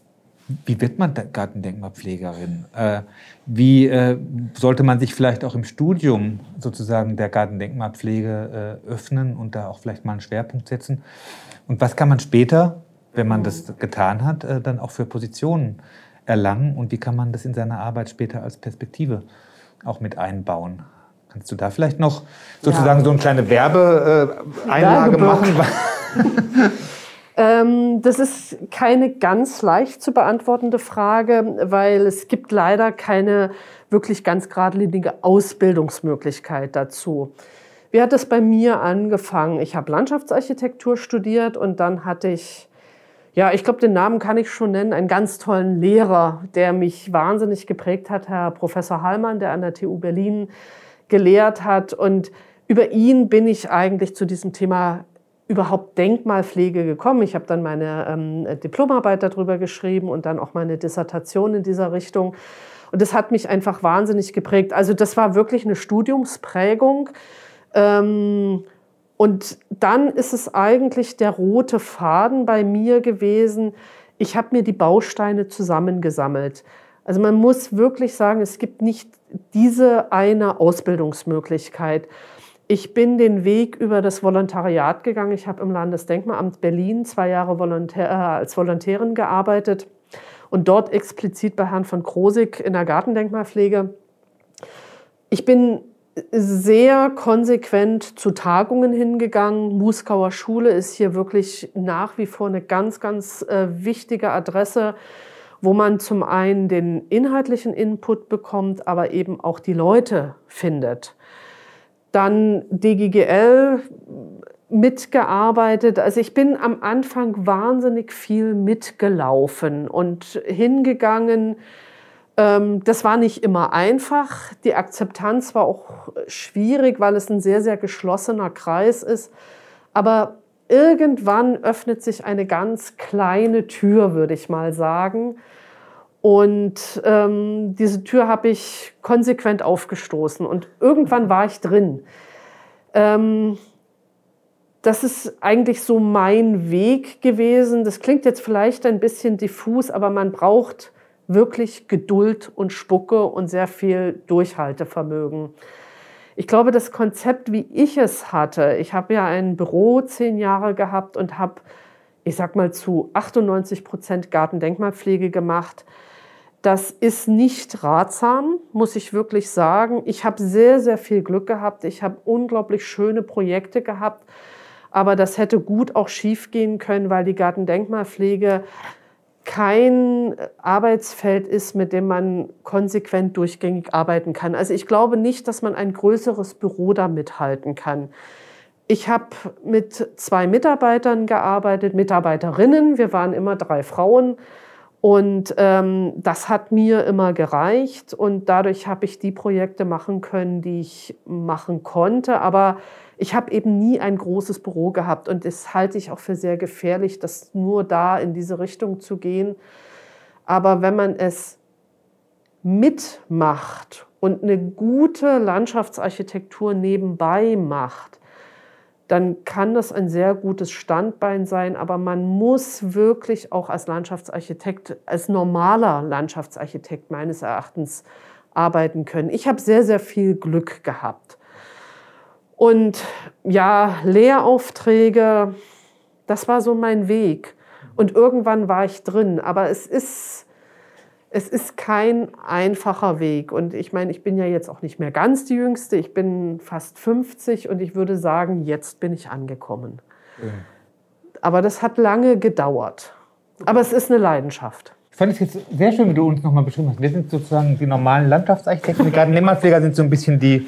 wie wird man Gartendenkmalpflegerin? Äh, wie äh, sollte man sich vielleicht auch im Studium sozusagen der Gartendenkmalpflege äh, öffnen und da auch vielleicht mal einen Schwerpunkt setzen? Und was kann man später, wenn man das getan hat, äh, dann auch für Positionen erlangen? Und wie kann man das in seiner Arbeit später als Perspektive auch mit einbauen? Kannst du da vielleicht noch sozusagen ja. so eine kleine Werbeeinlage machen? Ähm, das ist keine ganz leicht zu beantwortende Frage, weil es gibt leider keine wirklich ganz geradlinige Ausbildungsmöglichkeit dazu. Wie hat es bei mir angefangen? Ich habe Landschaftsarchitektur studiert und dann hatte ich, ja, ich glaube, den Namen kann ich schon nennen, einen ganz tollen Lehrer, der mich wahnsinnig geprägt hat, Herr Professor Hallmann, der an der TU Berlin gelehrt hat. Und über ihn bin ich eigentlich zu diesem Thema überhaupt Denkmalpflege gekommen. Ich habe dann meine ähm, Diplomarbeit darüber geschrieben und dann auch meine Dissertation in dieser Richtung. Und das hat mich einfach wahnsinnig geprägt. Also das war wirklich eine Studiumsprägung. Ähm, und dann ist es eigentlich der rote Faden bei mir gewesen. Ich habe mir die Bausteine zusammengesammelt. Also man muss wirklich sagen, es gibt nicht diese eine Ausbildungsmöglichkeit. Ich bin den Weg über das Volontariat gegangen. Ich habe im Landesdenkmalamt Berlin zwei Jahre Volontär, äh, als Volontärin gearbeitet und dort explizit bei Herrn von Krosig in der Gartendenkmalpflege. Ich bin sehr konsequent zu Tagungen hingegangen. Muskauer Schule ist hier wirklich nach wie vor eine ganz, ganz äh, wichtige Adresse, wo man zum einen den inhaltlichen Input bekommt, aber eben auch die Leute findet dann DGGL mitgearbeitet. Also ich bin am Anfang wahnsinnig viel mitgelaufen und hingegangen. Ähm, das war nicht immer einfach. Die Akzeptanz war auch schwierig, weil es ein sehr, sehr geschlossener Kreis ist. Aber irgendwann öffnet sich eine ganz kleine Tür, würde ich mal sagen. Und ähm, diese Tür habe ich konsequent aufgestoßen und irgendwann war ich drin. Ähm, das ist eigentlich so mein Weg gewesen. Das klingt jetzt vielleicht ein bisschen diffus, aber man braucht wirklich Geduld und Spucke und sehr viel Durchhaltevermögen. Ich glaube, das Konzept, wie ich es hatte, ich habe ja ein Büro zehn Jahre gehabt und habe, ich sag mal, zu 98 Prozent Gartendenkmalpflege gemacht. Das ist nicht ratsam, muss ich wirklich sagen. Ich habe sehr, sehr viel Glück gehabt. Ich habe unglaublich schöne Projekte gehabt. Aber das hätte gut auch schief gehen können, weil die Gartendenkmalpflege kein Arbeitsfeld ist, mit dem man konsequent durchgängig arbeiten kann. Also ich glaube nicht, dass man ein größeres Büro damit halten kann. Ich habe mit zwei Mitarbeitern gearbeitet, Mitarbeiterinnen. Wir waren immer drei Frauen. Und ähm, das hat mir immer gereicht und dadurch habe ich die Projekte machen können, die ich machen konnte. Aber ich habe eben nie ein großes Büro gehabt und das halte ich auch für sehr gefährlich, das nur da in diese Richtung zu gehen. Aber wenn man es mitmacht und eine gute Landschaftsarchitektur nebenbei macht, dann kann das ein sehr gutes Standbein sein. Aber man muss wirklich auch als Landschaftsarchitekt, als normaler Landschaftsarchitekt meines Erachtens arbeiten können. Ich habe sehr, sehr viel Glück gehabt. Und ja, Lehraufträge, das war so mein Weg. Und irgendwann war ich drin. Aber es ist es ist kein einfacher Weg. Und ich meine, ich bin ja jetzt auch nicht mehr ganz die Jüngste. Ich bin fast 50 und ich würde sagen, jetzt bin ich angekommen. Ja. Aber das hat lange gedauert. Aber es ist eine Leidenschaft. Ich fand es jetzt sehr schön, wie du uns nochmal beschrieben hast. Wir sind sozusagen die normalen Landschaftsarchitekten. Die Gartendenkmalpfleger sind so ein bisschen die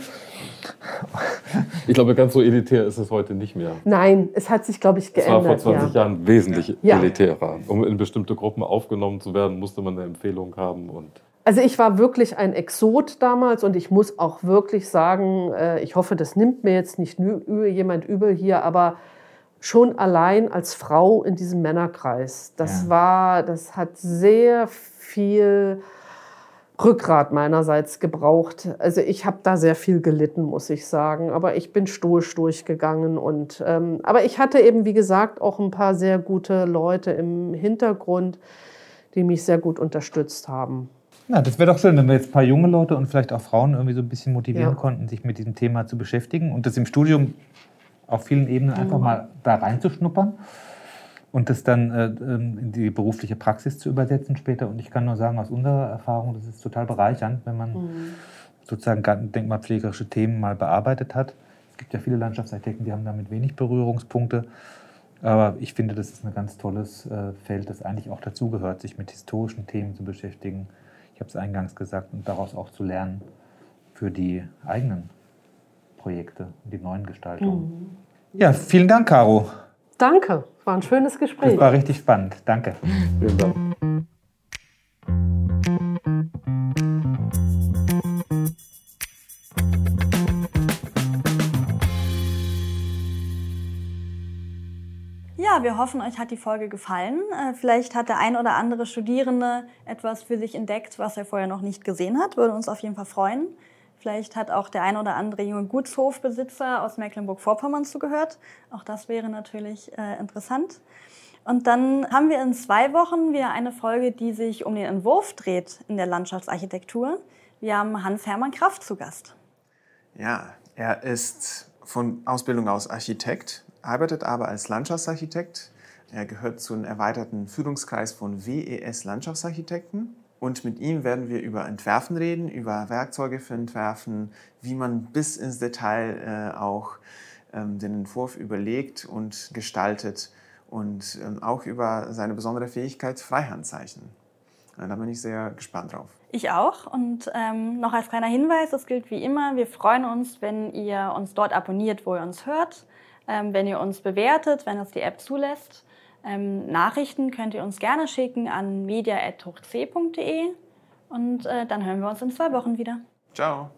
ich glaube, ganz so elitär ist es heute nicht mehr. Nein, es hat sich, glaube ich, geändert. Es war vor 20 ja. Jahren wesentlich ja. elitärer. Um in bestimmte Gruppen aufgenommen zu werden, musste man eine Empfehlung haben. Und also ich war wirklich ein Exot damals und ich muss auch wirklich sagen, äh, ich hoffe, das nimmt mir jetzt nicht jemand übel hier, aber schon allein als Frau in diesem Männerkreis, das ja. war, das hat sehr viel Rückgrat meinerseits gebraucht. Also ich habe da sehr viel gelitten, muss ich sagen. Aber ich bin stoisch durchgegangen. Und, ähm, aber ich hatte eben, wie gesagt, auch ein paar sehr gute Leute im Hintergrund, die mich sehr gut unterstützt haben. Ja, das wäre doch schön, wenn wir jetzt ein paar junge Leute und vielleicht auch Frauen irgendwie so ein bisschen motivieren ja. konnten, sich mit diesem Thema zu beschäftigen und das im Studium auf vielen Ebenen einfach mhm. mal da reinzuschnuppern und das dann äh, ähm, in die berufliche Praxis zu übersetzen später. Und ich kann nur sagen, aus unserer Erfahrung, das ist total bereichernd, wenn man mhm. sozusagen denkmalpflegerische Themen mal bearbeitet hat. Es gibt ja viele Landschaftsarchitekten, die haben damit wenig Berührungspunkte. Aber ich finde, das ist ein ganz tolles äh, Feld, das eigentlich auch dazugehört, sich mit historischen Themen zu beschäftigen. Ich habe es eingangs gesagt und daraus auch zu lernen für die eigenen Projekte und die neuen Gestaltungen. Mhm. Ja, vielen Dank, Caro. Danke, war ein schönes Gespräch. Das war richtig spannend. Danke. Vielen Dank. Ja, wir hoffen, euch hat die Folge gefallen. Äh, vielleicht hat der ein oder andere Studierende etwas für sich entdeckt, was er vorher noch nicht gesehen hat. Würde uns auf jeden Fall freuen. Vielleicht hat auch der ein oder andere junge Gutshofbesitzer aus Mecklenburg-Vorpommern zugehört. Auch das wäre natürlich äh, interessant. Und dann haben wir in zwei Wochen wieder eine Folge, die sich um den Entwurf dreht in der Landschaftsarchitektur. Wir haben Hans-Hermann Kraft zu Gast. Ja, er ist von Ausbildung aus Architekt, arbeitet aber als Landschaftsarchitekt. Er gehört zu einem erweiterten Führungskreis von WES Landschaftsarchitekten. Und mit ihm werden wir über Entwerfen reden, über Werkzeuge für Entwerfen, wie man bis ins Detail äh, auch ähm, den Entwurf überlegt und gestaltet und ähm, auch über seine besondere Fähigkeit Freihandzeichen. Da bin ich sehr gespannt drauf. Ich auch. Und ähm, noch als kleiner Hinweis, das gilt wie immer, wir freuen uns, wenn ihr uns dort abonniert, wo ihr uns hört, ähm, wenn ihr uns bewertet, wenn es die App zulässt. Ähm, Nachrichten könnt ihr uns gerne schicken an media.hochc.de und äh, dann hören wir uns in zwei Wochen wieder. Ciao.